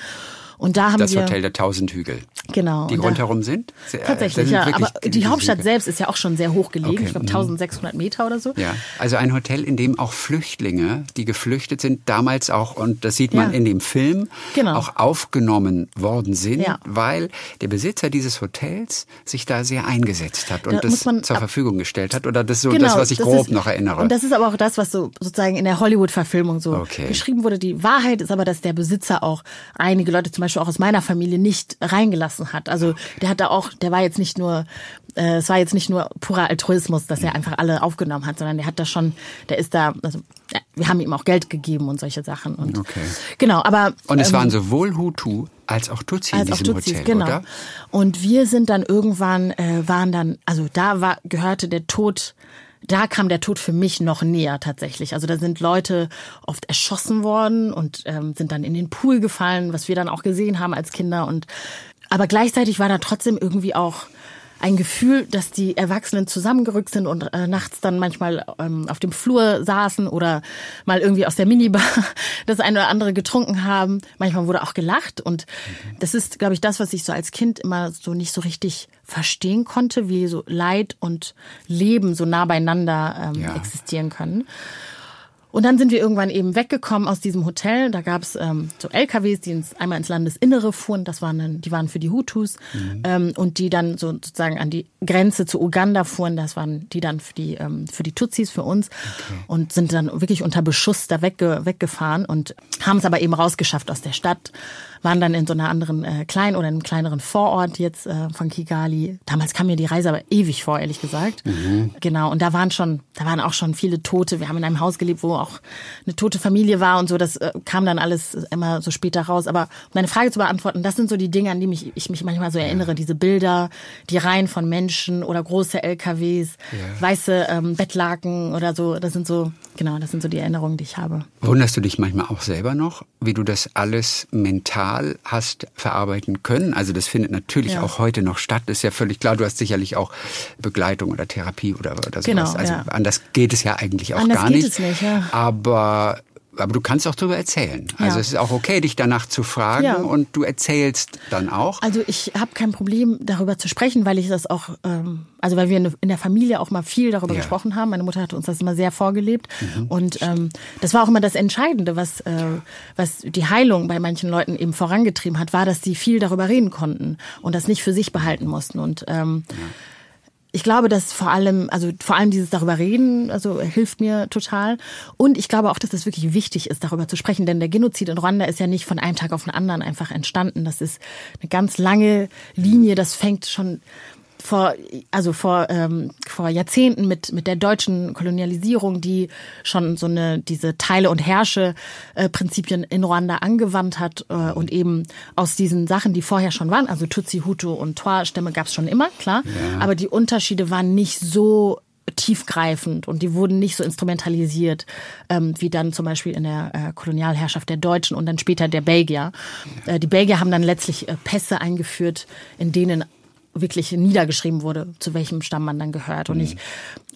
Und da haben das wir Hotel der tausend Hügel. Genau. Die rundherum sind? Sehr, tatsächlich, ja. Aber die Hauptstadt Hügel. selbst ist ja auch schon sehr hoch gelegen. Okay. Ich glaube 1600 mhm. Meter oder so. Ja, also ein Hotel, in dem auch Flüchtlinge, die geflüchtet sind, damals auch, und das sieht man ja. in dem Film, genau. auch aufgenommen worden sind, ja. weil der Besitzer dieses Hotels sich da sehr eingesetzt hat und da das zur Verfügung gestellt hat. Oder das ist so genau, das, was ich grob ist, noch erinnere. Und das ist aber auch das, was so sozusagen in der Hollywood-Verfilmung so okay. geschrieben wurde. Die Wahrheit ist aber, dass der Besitzer auch einige Leute, zum Beispiel auch aus meiner Familie, nicht reingelassen hat. Also der hat da auch, der war jetzt nicht nur, äh, es war jetzt nicht nur purer Altruismus, dass er einfach alle aufgenommen hat, sondern der hat da schon, der ist da, also wir haben ihm auch Geld gegeben und solche Sachen. Und okay. Genau, aber und es ähm, waren sowohl Hutu als auch Tutsi als in diesem auch Tutsis, Hotel, genau. oder? Und wir sind dann irgendwann, äh, waren dann, also da war gehörte der Tod da kam der Tod für mich noch näher tatsächlich. Also da sind Leute oft erschossen worden und ähm, sind dann in den Pool gefallen, was wir dann auch gesehen haben als Kinder. Und aber gleichzeitig war da trotzdem irgendwie auch ein Gefühl, dass die Erwachsenen zusammengerückt sind und äh, nachts dann manchmal ähm, auf dem Flur saßen oder mal irgendwie aus der Minibar (laughs) das eine oder andere getrunken haben. Manchmal wurde auch gelacht und das ist, glaube ich, das, was ich so als Kind immer so nicht so richtig verstehen konnte, wie so Leid und Leben so nah beieinander ähm, ja. existieren können. Und dann sind wir irgendwann eben weggekommen aus diesem Hotel. Da gab es ähm, so LKWs, die ins, einmal ins Landesinnere fuhren. Das waren dann, die waren für die Hutus mhm. ähm, und die dann so, sozusagen an die Grenze zu Uganda fuhren. Das waren die dann für die ähm, für die Tutsis für uns okay. und sind dann wirklich unter Beschuss da wegge weggefahren und haben es aber eben rausgeschafft aus der Stadt waren dann in so einer anderen äh, kleinen oder einem kleineren Vorort jetzt äh, von Kigali. Damals kam mir die Reise aber ewig vor, ehrlich gesagt. Mhm. Genau. Und da waren schon, da waren auch schon viele Tote. Wir haben in einem Haus gelebt, wo auch eine tote Familie war und so. Das äh, kam dann alles immer so später raus. Aber um deine Frage zu beantworten, das sind so die Dinge, an die mich, ich mich manchmal so erinnere. Diese Bilder, die Reihen von Menschen oder große LKWs, ja. weiße ähm, Bettlaken oder so. Das sind so, genau, das sind so die Erinnerungen, die ich habe. Wunderst du dich manchmal auch selber noch, wie du das alles mental digital hast verarbeiten können. Also das findet natürlich ja. auch heute noch statt. ist ja völlig klar. Du hast sicherlich auch Begleitung oder Therapie oder, oder sowas. Genau, also ja. anders geht es ja eigentlich auch anders gar nicht. Es nicht ja. Aber aber du kannst auch darüber erzählen. Also ja. es ist auch okay, dich danach zu fragen ja. und du erzählst dann auch. Also ich habe kein Problem, darüber zu sprechen, weil ich das auch, ähm, also weil wir in der Familie auch mal viel darüber ja. gesprochen haben. Meine Mutter hat uns das immer sehr vorgelebt. Mhm. Und ähm, das war auch immer das Entscheidende, was, äh, was die Heilung bei manchen Leuten eben vorangetrieben hat, war, dass sie viel darüber reden konnten und das nicht für sich behalten mussten. Und ähm, ich glaube, dass vor allem, also vor allem dieses darüber reden, also hilft mir total. Und ich glaube auch, dass es wirklich wichtig ist, darüber zu sprechen, denn der Genozid in Ruanda ist ja nicht von einem Tag auf den anderen einfach entstanden. Das ist eine ganz lange Linie. Das fängt schon vor, also vor, ähm, vor Jahrzehnten mit, mit der deutschen Kolonialisierung, die schon so eine, diese Teile- und Herrsche-Prinzipien in Ruanda angewandt hat äh, und eben aus diesen Sachen, die vorher schon waren, also Tutsi, Hutu und Twa-Stämme gab es schon immer, klar, ja. aber die Unterschiede waren nicht so tiefgreifend und die wurden nicht so instrumentalisiert ähm, wie dann zum Beispiel in der äh, Kolonialherrschaft der Deutschen und dann später der Belgier. Äh, die Belgier haben dann letztlich äh, Pässe eingeführt, in denen wirklich niedergeschrieben wurde, zu welchem Stamm man dann gehört. Und, ich,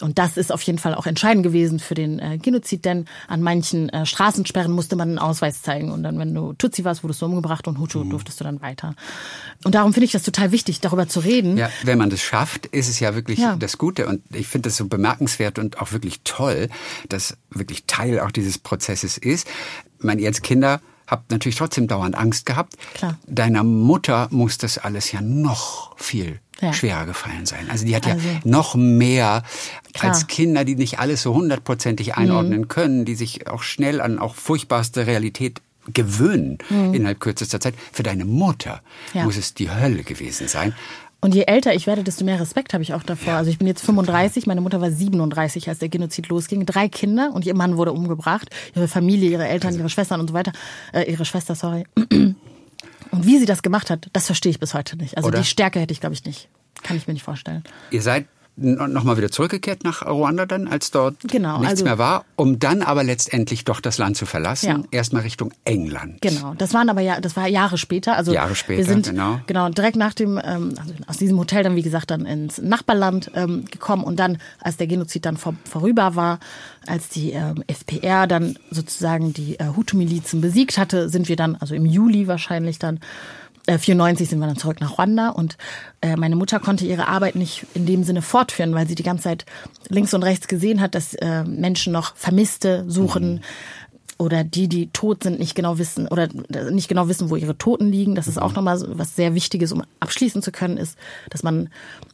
und das ist auf jeden Fall auch entscheidend gewesen für den äh, Genozid, denn an manchen äh, Straßensperren musste man einen Ausweis zeigen. Und dann, wenn du Tutsi warst, wurdest du umgebracht und Hutu mhm. durftest du dann weiter. Und darum finde ich das total wichtig, darüber zu reden. Ja, wenn man das schafft, ist es ja wirklich ja. das Gute. Und ich finde das so bemerkenswert und auch wirklich toll, dass wirklich Teil auch dieses Prozesses ist. Ich meine, als Kinder habt natürlich trotzdem dauernd Angst gehabt. Klar. Deiner Mutter muss das alles ja noch viel ja. schwerer gefallen sein. Also die hat also, ja noch mehr klar. als Kinder, die nicht alles so hundertprozentig einordnen mhm. können, die sich auch schnell an auch furchtbarste Realität gewöhnen mhm. innerhalb kürzester Zeit. Für deine Mutter ja. muss es die Hölle gewesen sein. Und je älter ich werde, desto mehr Respekt habe ich auch davor. Also ich bin jetzt 35, meine Mutter war 37, als der Genozid losging. Drei Kinder und ihr Mann wurde umgebracht. Ihre Familie, ihre Eltern, ihre Schwestern und so weiter. Äh, ihre Schwester, sorry. (clears throat) Und wie sie das gemacht hat, das verstehe ich bis heute nicht. Also Oder? die Stärke hätte ich, glaube ich, nicht. Kann ich mir nicht vorstellen. Ihr seid nochmal wieder zurückgekehrt nach Ruanda dann, als dort genau, nichts also, mehr war, um dann aber letztendlich doch das Land zu verlassen, ja. erstmal Richtung England. Genau, das waren aber ja, das war Jahre später. Also Jahre später, wir sind, genau. Genau, direkt nach dem, ähm, also aus diesem Hotel dann wie gesagt dann ins Nachbarland ähm, gekommen und dann, als der Genozid dann vor, vorüber war, als die ähm, FPR dann sozusagen die äh, Hutu-Milizen besiegt hatte, sind wir dann, also im Juli wahrscheinlich dann 94 äh, sind wir dann zurück nach Ruanda und äh, meine Mutter konnte ihre Arbeit nicht in dem Sinne fortführen, weil sie die ganze Zeit links und rechts gesehen hat, dass äh, Menschen noch Vermisste suchen. Mhm. Oder die, die tot sind, nicht genau wissen oder nicht genau wissen, wo ihre Toten liegen. Das ist auch mhm. nochmal was sehr Wichtiges, um abschließen zu können, ist, dass man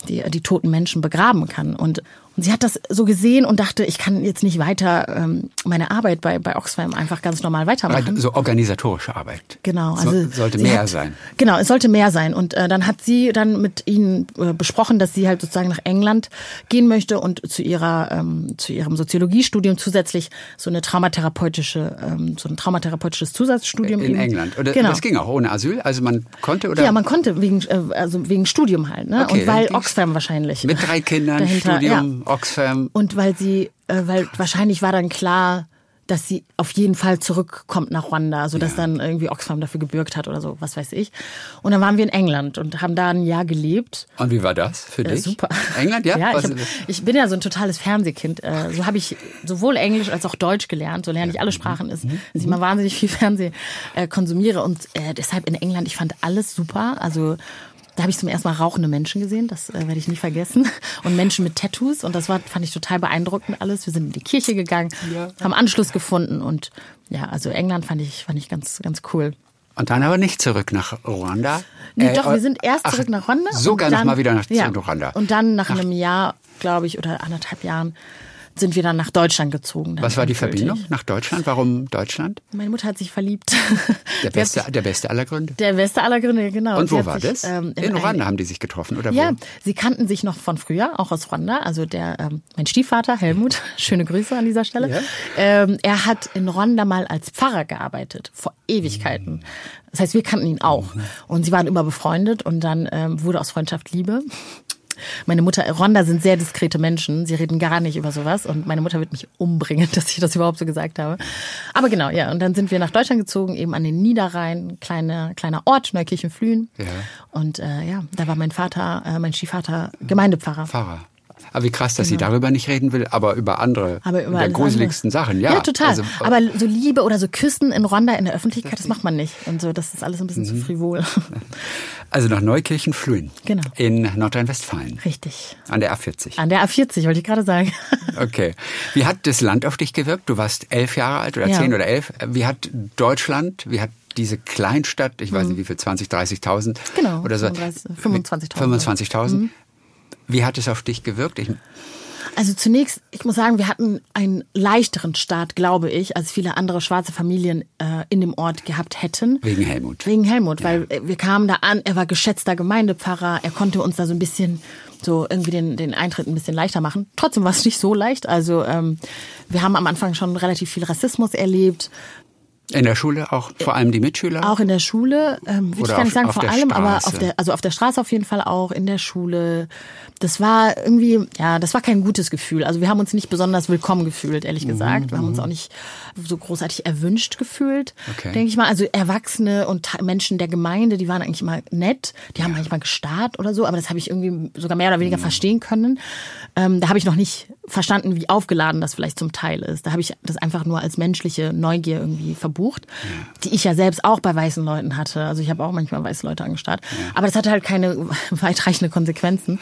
die, die toten Menschen begraben kann. Und, und sie hat das so gesehen und dachte, ich kann jetzt nicht weiter ähm, meine Arbeit bei, bei Oxfam einfach ganz normal weitermachen. So organisatorische Arbeit. Genau. Also so, sollte mehr hat, sein. Genau, es sollte mehr sein. Und äh, dann hat sie dann mit ihnen äh, besprochen, dass sie halt sozusagen nach England gehen möchte und zu ihrer ähm, zu ihrem Soziologiestudium zusätzlich so eine traumatherapeutische ähm, so ein traumatherapeutisches Zusatzstudium in eben. England. Oder genau. das ging auch ohne Asyl. Also man konnte oder? Ja, man konnte wegen äh, also wegen Studium halt. Ne? Okay, und weil Oxfam wahrscheinlich mit drei Kindern dahinter, Studium. Ja. Oxfam. Und weil sie, äh, weil wahrscheinlich war dann klar, dass sie auf jeden Fall zurückkommt nach Ruanda, so dass ja. dann irgendwie Oxfam dafür gebürgt hat oder so, was weiß ich. Und dann waren wir in England und haben da ein Jahr gelebt. Und wie war das für dich? super. England, ja? (laughs) ja ich, hab, ich, bin ja so ein totales Fernsehkind. Äh, so habe ich sowohl Englisch als auch Deutsch gelernt. So lerne ich alle Sprachen, ist, dass ich mal wahnsinnig viel Fernseh äh, konsumiere und äh, deshalb in England. Ich fand alles super. Also Da habe ich zum ersten Mal rauchende Menschen gesehen, das äh, werde ich nie vergessen. Und Menschen mit Tattoos und das war, fand ich total beeindruckend alles. Wir sind in die Kirche gegangen, ja. haben Anschluss gefunden und ja, also England fand ich, fand ich ganz, ganz cool. Und dann aber nicht zurück nach Ruanda? Nee, äh, doch, wir sind erst zurück nach Ruanda. Sogar noch mal wieder nach ja, Ruanda. Und dann nach, nach einem Jahr, glaube ich, oder anderthalb Jahren sind wir dann nach Deutschland gezogen. Was war die Verbindung nach Deutschland? Warum Deutschland? Meine Mutter hat sich verliebt. (laughs) Der beste, der beste aller Gründe. Der beste aller Gründe, genau. Und wo war sich, das? Ähm, in, in Ruanda haben die sich getroffen, oder ja, wo? sie kannten sich noch von früher, auch aus Ruanda. Also der, ähm, mein Stiefvater Helmut, (laughs) schöne Grüße an dieser Stelle. Ja. Ähm, er hat in Ruanda mal als Pfarrer gearbeitet, vor Ewigkeiten. Das heißt, wir kannten ihn auch. Mhm. Und sie waren immer befreundet und dann ähm, wurde aus Freundschaft Liebe. Meine Mutter, Rwanda sind sehr diskrete Menschen. Sie reden gar nicht über sowas. Und meine Mutter wird mich umbringen, (laughs) dass ich das überhaupt so gesagt habe. Aber genau, ja. Und dann sind wir nach Deutschland gezogen, eben an den Niederrhein, kleiner, kleiner Ort, Neukirchen-Flühen. Ja. Und äh, ja, da war mein Vater, äh, mein Stiefvater Gemeindepfarrer. Pfarrer. Aber wie krass, dass genau. sie darüber nicht reden will, aber über andere, aber über der gruseligsten andere. Sachen. Ja, ja total. Also, aber so Liebe oder so Küssen in Rwanda in der Öffentlichkeit, das macht man nicht. Und so, das ist alles ein bisschen mhm. zu frivol. (laughs) Also nach Neukirchen-Flühen. Genau. In Nordrhein-Westfalen. Richtig. An der A40. An der A40, wollte ich gerade sagen. (laughs) Okay. Wie hat das Land auf dich gewirkt? Du warst elf Jahre alt oder ja. zehn oder elf. Wie hat Deutschland, wie hat diese Kleinstadt, ich weiß nicht mhm. wie viel, 20, 30.000 genau, oder so. 25.000. 25.000. Mhm. Wie hat es auf dich gewirkt? Ich also zunächst, ich muss sagen, wir hatten einen leichteren Start, glaube ich, als viele andere schwarze Familien äh, in dem Ort gehabt hätten. Wegen Helmut. Wegen Helmut, ja. weil wir kamen da an, er war geschätzter Gemeindepfarrer, er konnte uns da so ein bisschen so irgendwie den, den Eintritt ein bisschen leichter machen. Trotzdem war es nicht so leicht. Also ähm, wir haben am Anfang schon relativ viel Rassismus erlebt. In der Schule auch vor allem die Mitschüler? Auch in der Schule, ähm, würde ich gar nicht sagen vor allem, Straße. aber auf der, also auf der Straße auf jeden Fall auch, in der Schule. Das war irgendwie, ja, das war kein gutes Gefühl. Also wir haben uns nicht besonders willkommen gefühlt, ehrlich mhm, gesagt. Wir haben uns mhm. auch nicht so großartig erwünscht gefühlt, okay. denke ich mal. Also Erwachsene und Menschen der Gemeinde, die waren eigentlich mal nett. Die haben manchmal gestarrt oder so, aber das habe ich irgendwie sogar mehr oder weniger mhm. verstehen können. Ähm, da habe ich noch nicht verstanden, wie aufgeladen das vielleicht zum Teil ist. Da habe ich das einfach nur als menschliche Neugier irgendwie verbucht, ja. die ich ja selbst auch bei weißen Leuten hatte. Also ich habe auch manchmal weiße Leute angestarrt. Ja. Aber das hatte halt keine (laughs) weitreichende Konsequenzen.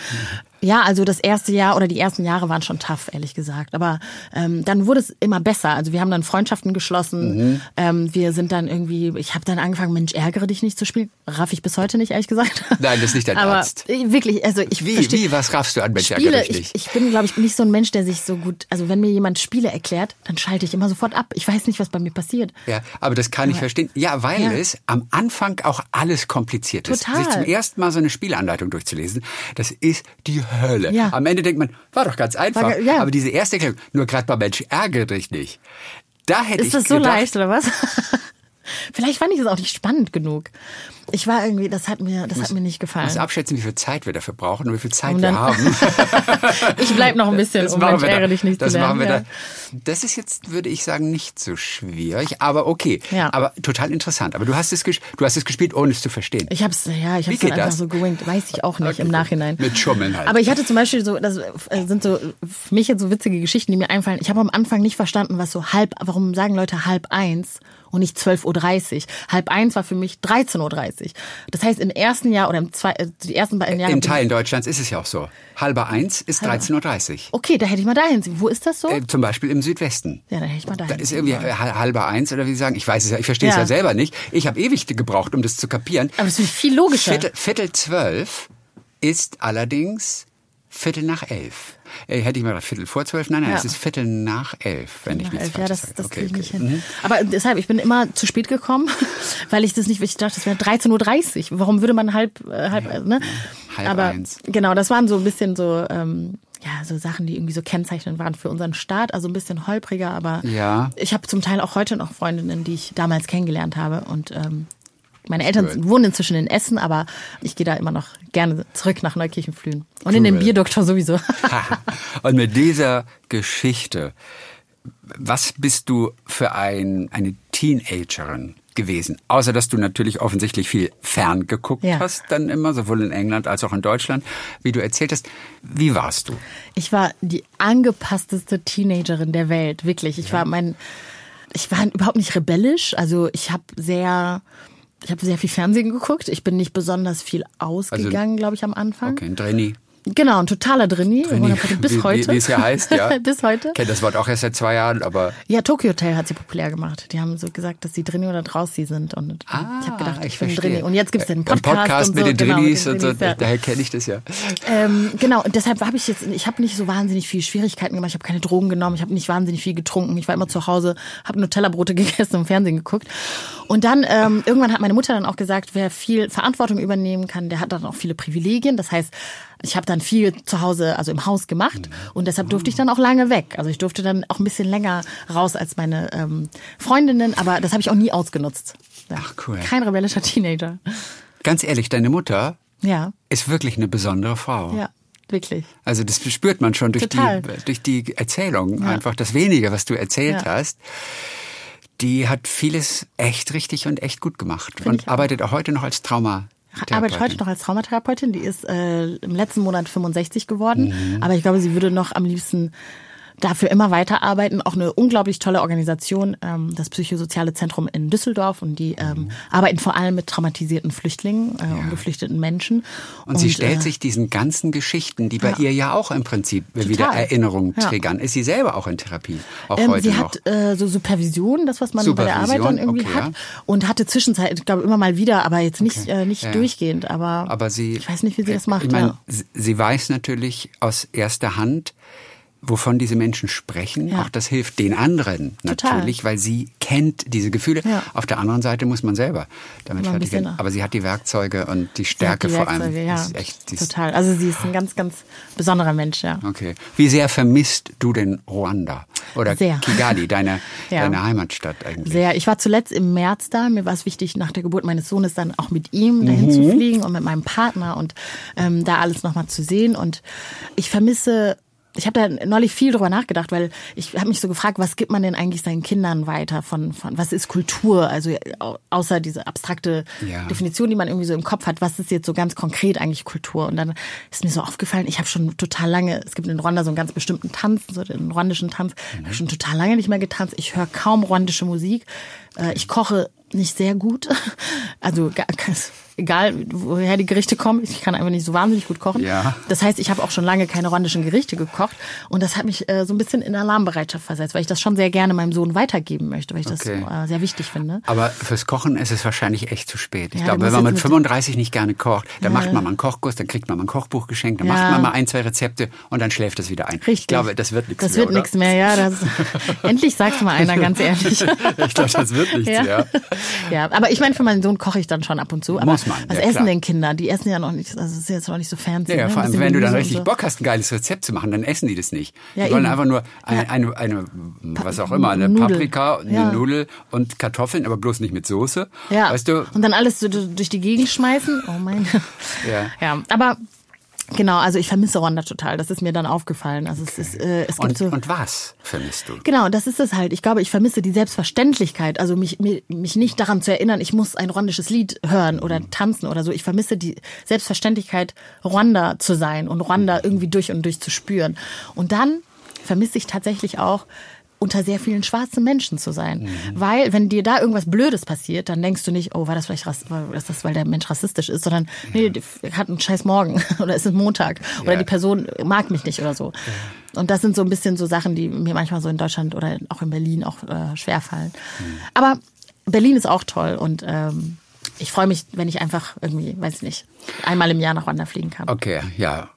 Ja, also das erste Jahr oder die ersten Jahre waren schon tough, ehrlich gesagt. Aber ähm, dann wurde es immer besser. Also wir haben dann Freundschaften geschlossen. Mhm. Ähm, wir sind dann irgendwie, ich habe dann angefangen, Mensch, ärgere dich nicht zu spielen. Raff ich bis heute nicht, ehrlich gesagt. Nein, das ist nicht dein (laughs) Aber Arzt. Wirklich, also ich Wie, wie, was raffst du an Mensch, Spiele, ärgere dich nicht? Ich, ich bin, glaube ich, nicht so ein Mensch, der sich so gut, also wenn mir jemand Spiele erklärt, dann schalte ich immer sofort ab. Ich weiß nicht, was bei mir passiert. Ja, aber das kann aber, ich verstehen. Ja, weil ja. es am Anfang auch alles kompliziert ist. Total. Sich zum ersten Mal so eine Spielanleitung durchzulesen, das ist die Hölle. Ja. Am Ende denkt man, war doch ganz einfach. War, ja. Aber diese erste Erklärung, nur gerade bei Mensch, ärgere dich nicht. Da hätte ist ich das so gedacht, leicht, oder was? Vielleicht fand ich es auch nicht spannend genug. Ich war irgendwie, das hat mir, das muss, hat mir nicht gefallen. Ich muss abschätzen, wie viel Zeit wir dafür brauchen und wie viel Zeit wir haben. (laughs) ich bleib noch ein bisschen, das um Mensch, ärgere dich nicht das zu lernen. Machen wir ja. da. Das ist jetzt, würde ich sagen, nicht so schwierig, aber okay. Ja. Aber total interessant. Aber du hast es, du hast es gespielt, ohne es zu verstehen. Ich hab's, ja, ich hab's dann einfach das? so gewinkt. Weiß ich auch nicht okay. im Nachhinein. Mit Schummeln halt. Aber ich hatte zum Beispiel so, das äh, sind so für mich jetzt so witzige Geschichten, die mir einfallen. Ich habe am Anfang nicht verstanden, was so halb, warum sagen Leute halb eins? Und nicht 12.30 Uhr. Halb eins war für mich 13.30 Uhr. Das heißt, im ersten Jahr oder im zwei, äh, die ersten beiden Jahre. In Teilen Deutschlands ist es ja auch so. Halber eins ist 13.30 Uhr. Okay, da hätte ich mal dahin. Wo ist das so? Äh, zum Beispiel im Südwesten. Ja, da hätte ich mal dahin. Da ist irgendwie halber eins oder wie Sie sagen. Ich weiß es ja, ich verstehe ja. es ja selber nicht. Ich habe ewig gebraucht, um das zu kapieren. Aber es ist viel logischer. Viertel, Viertel zwölf ist allerdings Viertel nach elf. Äh, hätte ich mal gedacht, Viertel vor zwölf? Nein, nein, ja. es ist Viertel nach elf, wenn ich nichts Ja, das, das okay, kriege ich okay. nicht hin. Mhm. Aber deshalb, ich bin immer zu spät gekommen, (laughs) weil ich das nicht, ich dachte, das wäre 13.30 Uhr. Warum würde man halb, äh, halb, ja, ne? Halb Aber eins. genau, das waren so ein bisschen so, ähm, ja, so Sachen, die irgendwie so kennzeichnend waren für unseren Staat, also ein bisschen holpriger, aber ja. ich habe zum Teil auch heute noch Freundinnen, die ich damals kennengelernt habe und ähm, meine Eltern cool. wohnen inzwischen in Essen, aber ich gehe da immer noch gerne zurück nach Neukirchenflühen. Und cool. in den Bierdoktor sowieso. (laughs) Und mit dieser Geschichte, was bist du für ein, eine Teenagerin gewesen? Außer, dass du natürlich offensichtlich viel fern geguckt ja. hast, dann immer, sowohl in England als auch in Deutschland, wie du erzählt hast. Wie warst du? Ich war die angepassteste Teenagerin der Welt, wirklich. Ich ja. war mein, ich war überhaupt nicht rebellisch. Also ich habe sehr Ich habe sehr viel Fernsehen geguckt. Ich bin nicht besonders viel ausgegangen, also, glaube ich, am Anfang. Okay, ein Drenny. Genau, ein totaler Drini. Drini. Bis wie, heute. Wie, es ja heißt, ja. (laughs) bis heute. Ich kenne das Wort auch erst seit zwei Jahren, aber. Ja, Tokyo Hotel hat sie populär gemacht. Die haben so gesagt, dass sie Drini oder Drausi sind. Und ah, ich habe gedacht, ich, ich bin verstehe. Drini. Und jetzt gibt es den Podcast. Ein Podcast und mit so, den genau, mit und den so. Drinnis, ja. Daher kenne ich das ja. Ähm, genau, und deshalb habe ich jetzt, ich habe nicht so wahnsinnig viel Schwierigkeiten gemacht. Ich habe keine Drogen genommen. Ich habe nicht wahnsinnig viel getrunken. Ich war immer zu Hause, habe Nutella-Brote (laughs) gegessen und Fernsehen geguckt. Und dann, ähm, irgendwann hat meine Mutter dann auch gesagt, wer viel Verantwortung übernehmen kann, der hat dann auch viele Privilegien. Das heißt, ich habe dann viel zu Hause, also im Haus gemacht und deshalb durfte ich dann auch lange weg. Also ich durfte dann auch ein bisschen länger raus als meine ähm, Freundinnen, aber das habe ich auch nie ausgenutzt. Ja. Ach cool. Kein rebellischer Teenager. Ganz ehrlich, deine Mutter Ja, ist wirklich eine besondere Frau. ja, wirklich. Also das spürt man schon durch, die, durch die Erzählung. Ja. Einfach das Wenige, was du erzählt Ja. hast. Die hat vieles echt richtig und echt gut gemacht. Find und arbeitet auch heute noch als Trauma. Arbeitet heute noch als Traumatherapeutin. Die ist äh, im letzten Monat 65 geworden. Mhm. Aber ich glaube, sie würde noch am liebsten dafür immer weiterarbeiten. Auch eine unglaublich tolle Organisation, ähm, das Psychosoziale Zentrum in Düsseldorf. Und die ähm, Mhm. arbeiten vor allem mit traumatisierten Flüchtlingen äh, und geflüchteten Menschen. Und, sie stellt äh, sich diesen ganzen Geschichten, die bei ja. ihr ja auch im Prinzip wieder Total. Erinnerungen Ja. triggern. Ist sie selber auch in Therapie? Auch Ähm, heute sie noch. hat äh, so Supervision, das was man bei der Arbeit dann irgendwie okay, hat, ja. und hatte Zwischenzeit, ich glaube immer mal wieder, aber jetzt nicht Okay. äh, nicht Ja. durchgehend. Aber, Aber sie. ich weiß nicht, wie sie das macht. Ich meine, ja. sie weiß natürlich aus erster Hand, wovon diese Menschen sprechen. Ja. Auch das hilft den anderen Total. natürlich, weil sie kennt diese Gefühle. Ja. Auf der anderen Seite muss man selber damit fertig werden. Aber sie hat die Werkzeuge und die Stärke die vor allem. Ja, Das ist echt, die total. Also sie ist ein ganz, ganz besonderer Mensch, ja. Okay. Wie sehr vermisst du denn Ruanda? Oder Sehr. Kigali, (laughs) deine, Ja. deine Heimatstadt eigentlich? Sehr. Ich war zuletzt im März da. Mir war es wichtig, nach der Geburt meines Sohnes dann auch mit ihm dahin zu fliegen und mit meinem Partner und ähm, da alles nochmal zu sehen. Und ich vermisse. Ich habe da neulich viel drüber nachgedacht, weil ich habe mich so gefragt, was gibt man denn eigentlich seinen Kindern weiter von, von was ist Kultur? Also äh, au- außer diese abstrakte Ja. Definition, die man irgendwie so im Kopf hat, was ist jetzt so ganz konkret eigentlich Kultur? Und dann ist mir so aufgefallen, ich habe schon total lange, es gibt in Ruanda so einen ganz bestimmten Tanz, so den ruandischen Tanz, ich habe schon total lange nicht mehr getanzt. Ich höre kaum ruandische Musik. Äh, Ich koche nicht sehr gut. (laughs) Also egal, woher die Gerichte kommen, ich kann einfach nicht so wahnsinnig gut kochen. Ja. Das heißt, ich habe auch schon lange keine ruandischen Gerichte gekocht und das hat mich äh, so ein bisschen in Alarmbereitschaft versetzt, weil ich das schon sehr gerne meinem Sohn weitergeben möchte, weil ich Okay. das äh, sehr wichtig finde. Aber fürs Kochen ist es wahrscheinlich echt zu spät. Ich Ja, glaube, wenn man mit jetzt mit- 35 nicht gerne kocht, dann macht man mal einen Kochkurs, dann kriegt man mal ein Kochbuch geschenkt, dann Ja. macht man mal ein, zwei Rezepte und dann schläft es wieder ein. Richtig. Ich glaube, das wird nichts Das mehr, wird oder? nichts mehr, ja. Das, (laughs) endlich sagt's mal einer, ganz ehrlich. Ich glaube, das wird nichts, ja. ja, aber ich meine, für meinen Sohn koche ich dann schon ab und zu. Aber Muss man, was ja, essen klar. denn Kinder? Die essen ja noch nicht, also es ist jetzt noch nicht so fancy. Ja, ja, ne? vor allem, wenn du dann richtig so. Bock hast, ein geiles Rezept zu machen, dann essen die das nicht. Ja, die wollen eben. einfach nur eine, eine, eine was auch immer, eine Nudel. Paprika, eine. Nudel und Kartoffeln, aber bloß nicht mit Soße. Ja. Weißt du? Und dann alles so durch die Gegend schmeißen. Oh mein. Ja. Ja, aber genau, also ich vermisse Rwanda total. Das ist mir dann aufgefallen. Also es ist, äh, es gibt Und, so. und was vermisst du? Genau, das ist es halt. Ich glaube, ich vermisse die Selbstverständlichkeit. Also mich, mich, mich nicht daran zu erinnern, ich muss ein ruandisches Lied hören oder tanzen oder so. Ich vermisse die Selbstverständlichkeit, Ruanda zu sein und Ruanda irgendwie durch und durch zu spüren. Und dann vermisse ich tatsächlich auch, unter sehr vielen schwarzen Menschen zu sein. Weil, wenn dir da irgendwas Blödes passiert, dann denkst du nicht, oh, war das vielleicht rass war das, weil der Mensch rassistisch ist, sondern nee, der hat einen scheiß Morgen (laughs) oder es ist Montag oder Ja. die Person mag mich nicht oder so. Und das sind so ein bisschen so Sachen, die mir manchmal so in Deutschland oder auch in Berlin auch äh, schwerfallen. Aber Berlin ist auch toll und ähm, ich freue mich, wenn ich einfach irgendwie, weiß ich nicht, einmal im Jahr nach Rwanda fliegen kann. Okay, ja.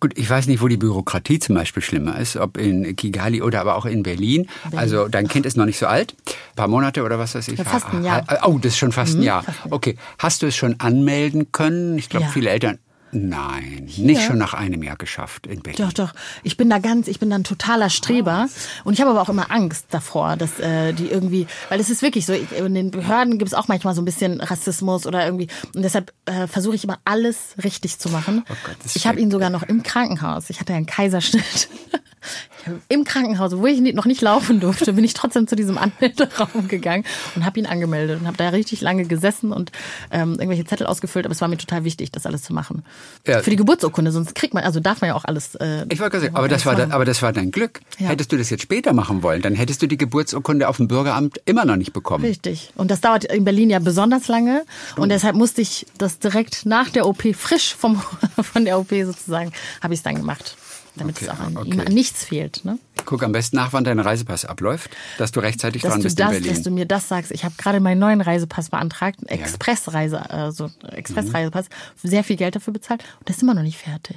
Gut, ich weiß nicht, wo die Bürokratie zum Beispiel schlimmer ist, ob in Kigali oder aber auch in Berlin. Also dein Kind ist noch nicht so alt, ein paar Monate oder was weiß ich. Fast ein Jahr. Mhm, Oh, das ist schon fast ein Jahr. fast ein Jahr. Okay, hast du es schon anmelden können? Ich glaube, Ja. viele Eltern. Nein, nicht schon nach einem Jahr geschafft in Berlin. Doch, doch. Ich bin da ganz, ich bin da ein totaler Streber. Und ich habe aber auch immer Angst davor, dass äh, die irgendwie, weil es ist wirklich so, ich, in den Behörden gibt es auch manchmal so ein bisschen Rassismus oder irgendwie. Und deshalb äh, versuche ich immer alles richtig zu machen. Oh Gott, ich habe ihn sogar noch im Krankenhaus. Ich hatte einen Kaiserschnitt. Im Krankenhaus, wo ich noch nicht laufen durfte, bin ich trotzdem zu diesem Anmelderaum gegangen und habe ihn angemeldet und habe da richtig lange gesessen und ähm, irgendwelche Zettel ausgefüllt. Aber es war mir total wichtig, das alles zu machen. Ja. Für die Geburtsurkunde, sonst kriegt man, also darf man ja auch alles. Äh, ich wollte gerade sagen, aber das, war da, aber das war dein Glück. Ja. Hättest du das jetzt später machen wollen, dann hättest du die Geburtsurkunde auf dem Bürgeramt immer noch nicht bekommen. Richtig. Und das dauert in Berlin ja besonders lange. Oh. Und deshalb musste ich das direkt nach der OP, frisch vom, (laughs) von der OP sozusagen, habe ich es dann gemacht damit okay, es auch an, okay. ihm an nichts fehlt. Ne? Guck am besten nach, wann dein Reisepass abläuft, dass du rechtzeitig dass dran bist das, in Berlin. Dass du mir das sagst. Ich habe gerade meinen neuen Reisepass beantragt, ja. Expressreise, also Expressreisepass, mhm. sehr viel Geld dafür bezahlt und das ist immer noch nicht fertig.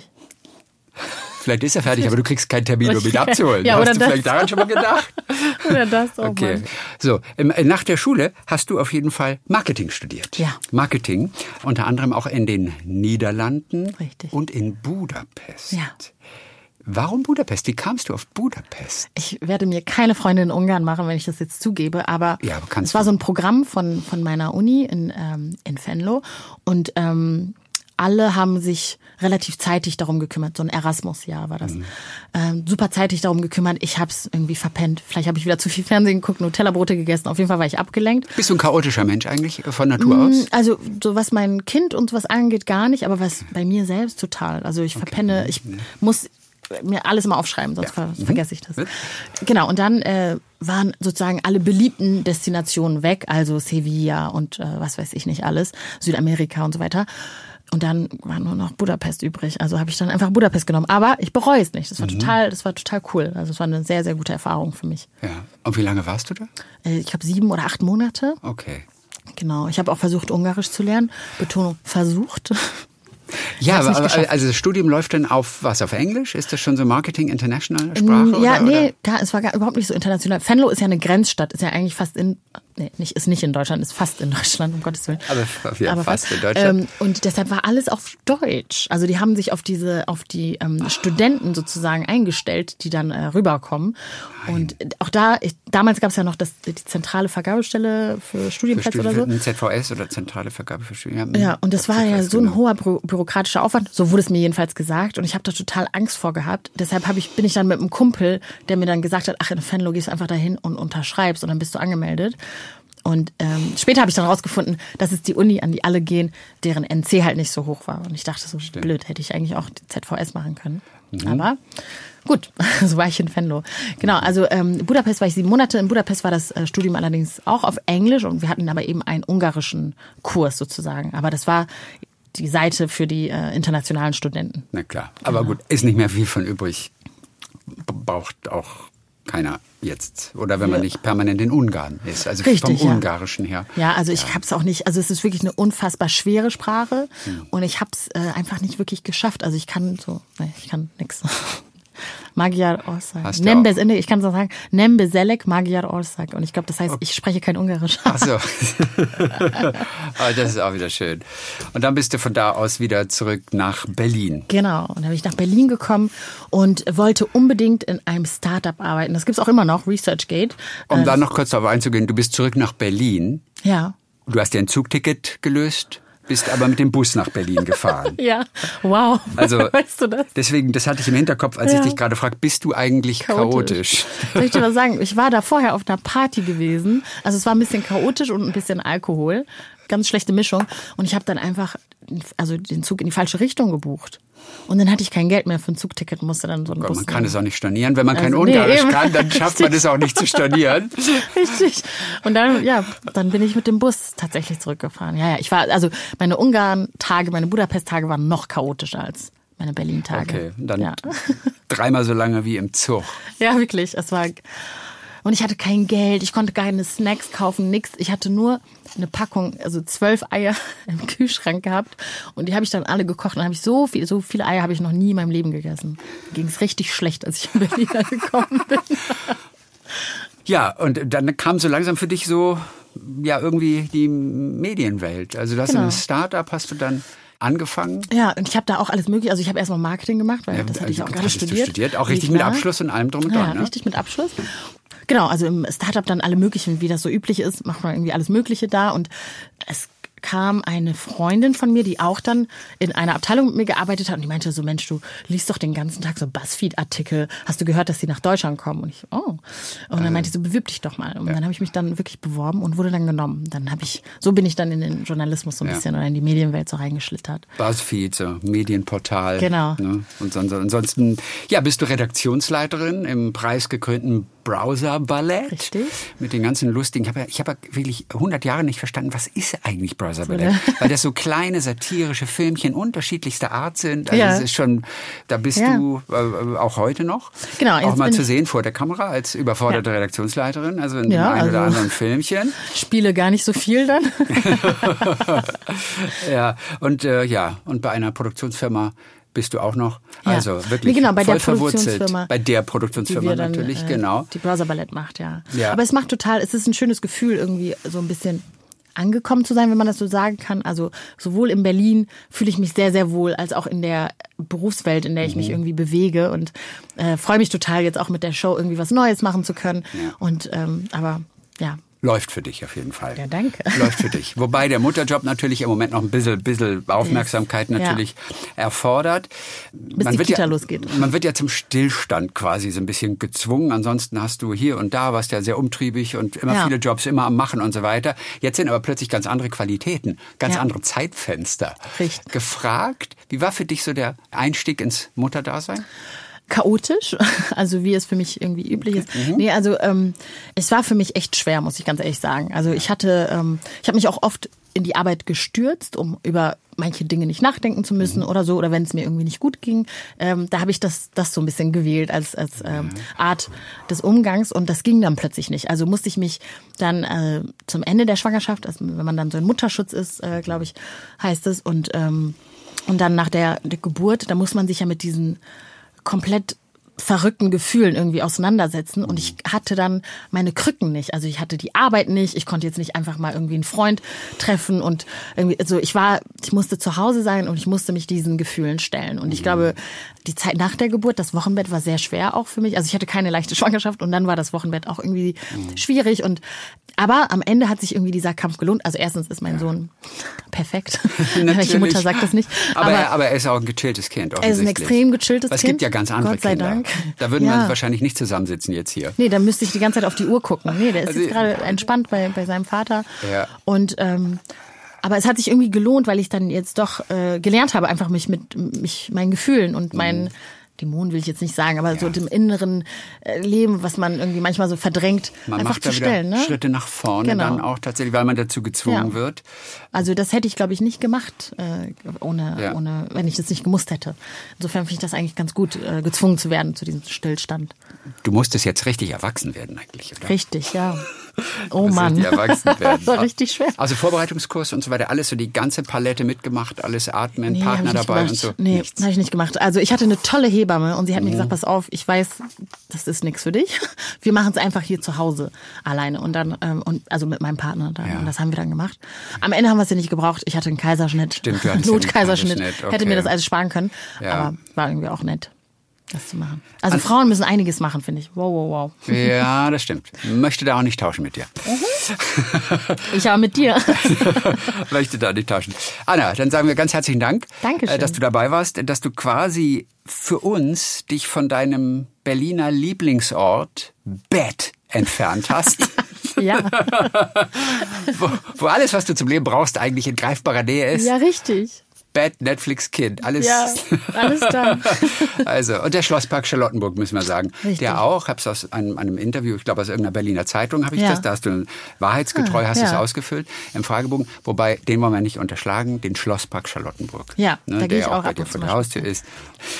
Vielleicht ist er fertig, aber du kriegst keinen Termin, um (laughs) ihn abzuholen. Ja, hast du vielleicht daran schon mal gedacht? (laughs) oder das auch Okay. Mal. So, äh, nach der Schule hast du auf jeden Fall Marketing studiert. Ja. Marketing, unter anderem auch in den Niederlanden Richtig. und in Budapest. Ja. Warum Budapest? Wie kamst du auf Budapest? Ich werde mir keine Freunde in Ungarn machen, wenn ich das jetzt zugebe, aber ja, aber es war so ein Programm von, von meiner Uni in, ähm, in Venlo und ähm, alle haben sich relativ zeitig darum gekümmert. So ein Erasmus-Jahr war das. Mhm. Ähm, super zeitig darum gekümmert. Ich habe es irgendwie verpennt. Vielleicht habe ich wieder zu viel Fernsehen geguckt, Nutella-Brote gegessen. Auf jeden Fall war ich abgelenkt. Bist du ein chaotischer Mensch eigentlich von Natur mm, aus? Also so was mein Kind und sowas angeht, gar nicht. Aber was bei mir selbst total. Also ich okay. verpenne, ich muss mir alles immer aufschreiben, sonst ja. ver mhm. vergesse ich das. Mhm. Genau, und dann äh, waren sozusagen alle beliebten Destinationen weg, also Sevilla und äh, was weiß ich nicht alles, Südamerika und so weiter. Und dann war nur noch Budapest übrig. Also habe ich dann einfach Budapest genommen. Aber ich bereue es nicht. Das war mhm. total, das war total cool. Also es war eine sehr, sehr gute Erfahrung für mich. Ja. Und wie lange warst du da? Äh, ich glaube sieben oder acht Monate. Okay. Genau. Ich habe auch versucht, Ungarisch zu lernen. Betonung versucht. Ja, aber, also das Studium läuft dann auf was? Auf Englisch? Ist das schon so Marketing International Sprache? Ja, oder, nee, gar, es war gar, überhaupt nicht so international. Venlo ist ja eine Grenzstadt, ist ja eigentlich fast in, nee, nicht, ist nicht in Deutschland, ist fast in Deutschland, um Gottes Willen. Aber, ja, aber fast, fast, in Deutschland. Ähm, und deshalb war alles auf Deutsch. Also die haben sich auf diese, auf die ähm, Studenten sozusagen eingestellt, die dann äh, rüberkommen. Und auch da, ich, damals gab es ja noch das, die zentrale Vergabestelle für Studienplätze für Studi oder so. ZVS oder zentrale Vergabe für Studien. Ja, und das war ja so ein genau. hoher bürokratischer Aufwand. So wurde es mir jedenfalls gesagt. Und ich habe da total Angst vor gehabt. Deshalb ich, bin ich dann mit einem Kumpel, der mir dann gesagt hat, ach, in Fenlo gehst du einfach dahin und unterschreibst und dann bist du angemeldet. Und ähm, später habe ich dann rausgefunden, dass es die Uni, an die alle gehen, deren NC halt nicht so hoch war. Und ich dachte so, Stimmt. blöd, hätte ich eigentlich auch die ZVS machen können. Mhm. Aber gut, (laughs) so war ich in Venlo. Genau, also ähm, Budapest war ich sieben Monate. In Budapest war das äh, Studium allerdings auch auf Englisch und wir hatten aber eben einen ungarischen Kurs sozusagen. Aber das war die Seite für die äh, internationalen Studenten. Na klar, aber genau. gut, ist nicht mehr viel von übrig. Braucht auch keiner jetzt. Oder wenn man nicht permanent in Ungarn ist. Also Richtig, vom Ungarischen her. Ja, also ich ja. habe es auch nicht, also es ist wirklich eine unfassbar schwere Sprache hm. und ich habe es äh, einfach nicht wirklich geschafft. Also ich kann so, nee, ich kann nichts. Magyar Ország. Nembe, ich kann so sagen, Nembe Selek Magyar Ország. Und ich glaube, das heißt, ich spreche kein Ungarisch. Ach so. (laughs) das ist auch wieder schön. Und dann bist du von da aus wieder zurück nach Berlin. Genau. Und dann bin ich nach Berlin gekommen und wollte unbedingt in einem Startup arbeiten. Das gibt es auch immer noch, ResearchGate. Um äh, da noch kurz darauf einzugehen, du bist zurück nach Berlin. Ja. Du hast dir ein Zugticket gelöst bist aber mit dem Bus nach Berlin gefahren. (laughs) ja, wow. Also, (laughs) weißt du das? Deswegen, das hatte ich im Hinterkopf, als ja. ich dich gerade fragte, bist du eigentlich chaotisch? chaotisch? Soll ich dir (laughs) was sagen? Ich war da vorher auf einer Party gewesen. Also es war ein bisschen chaotisch und ein bisschen Alkohol. Ganz schlechte Mischung. Und ich habe dann einfach also den Zug in die falsche Richtung gebucht. Und dann hatte ich kein Geld mehr für ein Zugticket, musste dann so ein Bus Man kann es auch nicht stornieren. Wenn man also, kein Ungarisch nee, kann, dann schafft man es auch nicht zu stornieren. (laughs) Richtig. Und dann, ja, dann bin ich mit dem Bus tatsächlich zurückgefahren. Ja, ja, ich war, also meine Ungarn-Tage, meine Budapest-Tage waren noch chaotischer als meine Berlin-Tage. Okay, dann ja. dreimal so lange wie im Zug. Ja, wirklich. Es war und ich hatte kein Geld, ich konnte keine Snacks kaufen, nix. Ich hatte nur eine Packung, also zwölf Eier (laughs) im Kühlschrank gehabt. Und die habe ich dann alle gekocht. Und dann habe ich so viel, so viele Eier habe ich noch nie in meinem Leben gegessen. Ging es richtig schlecht, als ich in Berlin (laughs) angekommen bin. Ja, und dann kam so langsam für dich so, ja, irgendwie die Medienwelt. Also du hast genau. ein Startup, hast du dann angefangen? Ja, und ich habe da auch alles mögliche. Also ich habe erstmal Marketing gemacht, weil ja, das hatte ich auch gerade studiert. studiert. Auch richtig mit Abschluss und allem drum und dran. Ja, ne? richtig mit Abschluss. Genau, also im Startup dann alle möglichen, wie das so üblich ist, macht man irgendwie alles Mögliche da und es kam eine Freundin von mir, die auch dann in einer Abteilung mit mir gearbeitet hat und die meinte so, Mensch, du liest doch den ganzen Tag so Buzzfeed-Artikel. Hast du gehört, dass sie nach Deutschland kommen? Und ich, oh. Und dann meinte sie so, bewirb dich doch mal. Und ja. dann habe ich mich dann wirklich beworben und wurde dann genommen. Dann habe ich, so bin ich dann in den Journalismus so ein ja. bisschen oder in die Medienwelt so reingeschlittert. Buzzfeed, so Medienportal. Genau. Ne? Und ansonsten, ja, bist du Redaktionsleiterin im preisgekrönten Browser-Ballett. Richtig. Mit den ganzen lustigen, ich habe ja, ich hab ja wirklich 100 Jahre nicht verstanden, was ist eigentlich Browser-Ballett? Weil das so kleine satirische Filmchen unterschiedlichster Art sind. Also ja. es ist schon, da bist ja. du äh, auch heute noch. Genau. Auch mal zu sehen vor der Kamera als überforderte ja. Redaktionsleiterin, also in ja, einem also oder anderen Filmchen. (laughs) Spiele gar nicht so viel dann. (laughs) ja, und äh, ja, und bei einer Produktionsfirma bist du auch noch. Ja. Also wirklich genau, bei voll der verwurzelt. Bei der Produktionsfirma dann, natürlich, äh, genau. Die Browser Ballett macht, ja. ja. Aber es macht total, es ist ein schönes Gefühl, irgendwie so ein bisschen angekommen zu sein, wenn man das so sagen kann. Also sowohl in Berlin fühle ich mich sehr, sehr wohl, als auch in der Berufswelt, in der ich mhm. mich irgendwie bewege und äh, freue mich total, jetzt auch mit der Show irgendwie was Neues machen zu können. Ja. Und ähm, aber ja, Läuft für dich auf jeden Fall. Ja, danke. (laughs) Läuft für dich. Wobei der Mutterjob natürlich im Moment noch ein bisschen, bisschen Aufmerksamkeit natürlich ja. erfordert. Bis man die Kita ja, losgeht. Man wird ja zum Stillstand quasi so ein bisschen gezwungen. Ansonsten hast du hier und da, warst ja sehr umtriebig und immer ja. viele Jobs, immer am Machen und so weiter. Jetzt sind aber plötzlich ganz andere Qualitäten, ganz ja. andere Zeitfenster. Richtig. Gefragt, wie war für dich so der Einstieg ins Mutterdasein? Chaotisch, (laughs) also wie es für mich irgendwie üblich ist. Mhm. Nee, also ähm, es war für mich echt schwer, muss ich ganz ehrlich sagen. Also ich hatte, ähm, ich habe mich auch oft in die Arbeit gestürzt, um über manche Dinge nicht nachdenken zu müssen mhm. oder so, oder wenn es mir irgendwie nicht gut ging. Ähm, da habe ich das, das so ein bisschen gewählt als, als ähm, Art des Umgangs und das ging dann plötzlich nicht. Also musste ich mich dann äh, zum Ende der Schwangerschaft, also wenn man dann so in Mutterschutz ist, äh, glaube ich, heißt es, und, ähm, und dann nach der, der Geburt, da muss man sich ja mit diesen komplett verrückten Gefühlen irgendwie auseinandersetzen und ich hatte dann meine Krücken nicht. Also ich hatte die Arbeit nicht, ich konnte jetzt nicht einfach mal irgendwie einen Freund treffen und irgendwie, also ich war, ich musste zu Hause sein und ich musste mich diesen Gefühlen stellen. Und ich mhm. glaube, die Zeit nach der Geburt, das Wochenbett war sehr schwer auch für mich. Also ich hatte keine leichte Schwangerschaft und dann war das Wochenbett auch irgendwie mhm. schwierig und aber am Ende hat sich irgendwie dieser Kampf gelohnt. Also erstens ist mein Sohn perfekt. (laughs) (laughs) Welche Mutter sagt das nicht? Aber, aber, er, aber, er ist auch ein gechilltes Kind. Er ist ein extrem gechilltes Kind. Es gibt ja ganz andere Gott sei Kinder. Dank. Da würden ja. wir wahrscheinlich nicht zusammensitzen jetzt hier. Nee, da müsste ich die ganze Zeit auf die Uhr gucken. Nee, der ist also, jetzt gerade entspannt bei, bei seinem Vater. Ja. Und ähm, aber es hat sich irgendwie gelohnt, weil ich dann jetzt doch äh, gelernt habe, einfach mich mit mich meinen Gefühlen und meinen mhm Dämonen will ich jetzt nicht sagen, aber ja. so dem inneren äh, Leben, was man irgendwie manchmal so verdrängt, man einfach macht zu stellen. Ne? Schritte nach vorne genau. dann auch tatsächlich, weil man dazu gezwungen ja. wird. Also das hätte ich, glaube ich, nicht gemacht, äh, ohne, ja. ohne, wenn ich das nicht gemusst hätte. Insofern finde ich das eigentlich ganz gut, äh, gezwungen zu werden zu diesem Stillstand. Du musstest jetzt richtig erwachsen werden eigentlich, oder? Richtig, ja. Oh Mann. Die erwachsen werden. (laughs) das war richtig schwer. Also Vorbereitungskurs und so weiter, alles so die ganze Palette mitgemacht, alles atmen, nee, Partner dabei und so. Nee, habe ich nicht gemacht. Also ich hatte eine tolle Hebamme und sie hat mhm. mir gesagt, pass auf, ich weiß, das ist nichts für dich. (laughs) Wir machen es einfach hier zu Hause alleine und dann ähm, und also mit meinem Partner dann. Ja. Und das haben wir dann gemacht. Am Ende haben wir es ja nicht gebraucht. Ich hatte einen Kaiserschnitt. Stimmt, (laughs) Notkaiserschnitt. Okay. Hätte mir das alles sparen können. Ja. Aber war irgendwie auch nett das zu machen. Also, also Frauen müssen einiges machen, finde ich. Wow, wow, wow. Ja, das stimmt. Möchte da auch nicht tauschen mit dir. Mhm. Ich aber mit dir. (laughs) Möchte da nicht tauschen. Anna, dann sagen wir ganz herzlichen Dank, Dankeschön. Äh, dass du dabei warst, dass du quasi für uns dich von deinem Berliner Lieblingsort Bett entfernt hast. (laughs) ja. (laughs) wo, wo alles, was du zum Leben brauchst, eigentlich in greifbarer Nähe ist. Ja, richtig. Bad Netflix Kind. Alles. Ja, (laughs) alles da. also, und der Schlosspark Charlottenburg, müssen wir sagen. Richtig. Der auch, hab's aus einem, einem Interview, ich glaube aus irgendeiner Berliner Zeitung habe ich ja. das, da hast du wahrheitsgetreu, ah, hast ja. es ausgefüllt im Fragebogen, wobei, den wollen wir nicht unterschlagen, den Schlosspark Charlottenburg. Ja, ne, da gehe ich auch, auch bei dir vor der Haustür ist.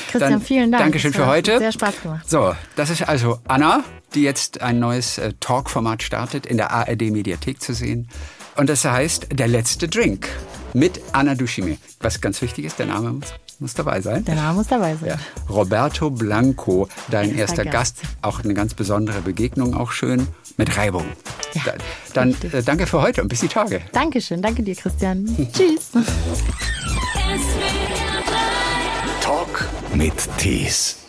Christian, Dann, vielen Dank. Dankeschön für heute. Sehr Spaß gemacht. So, das ist also Anna, die jetzt ein neues äh, Talk-Format startet, in der ARD-Mediathek zu sehen. Und das heißt Der letzte Drink mit Anna Dushime. Was ganz wichtig ist, der Name muss, muss dabei sein. Der Name muss dabei sein. Ja. Roberto Blanco, dein erster Gast. Gast. Auch eine ganz besondere Begegnung, auch schön mit Reibung. Ja, dann äh, danke für heute und bis die Tage. Dankeschön, danke dir, Christian. (laughs) Tschüss. Talk mit Tees.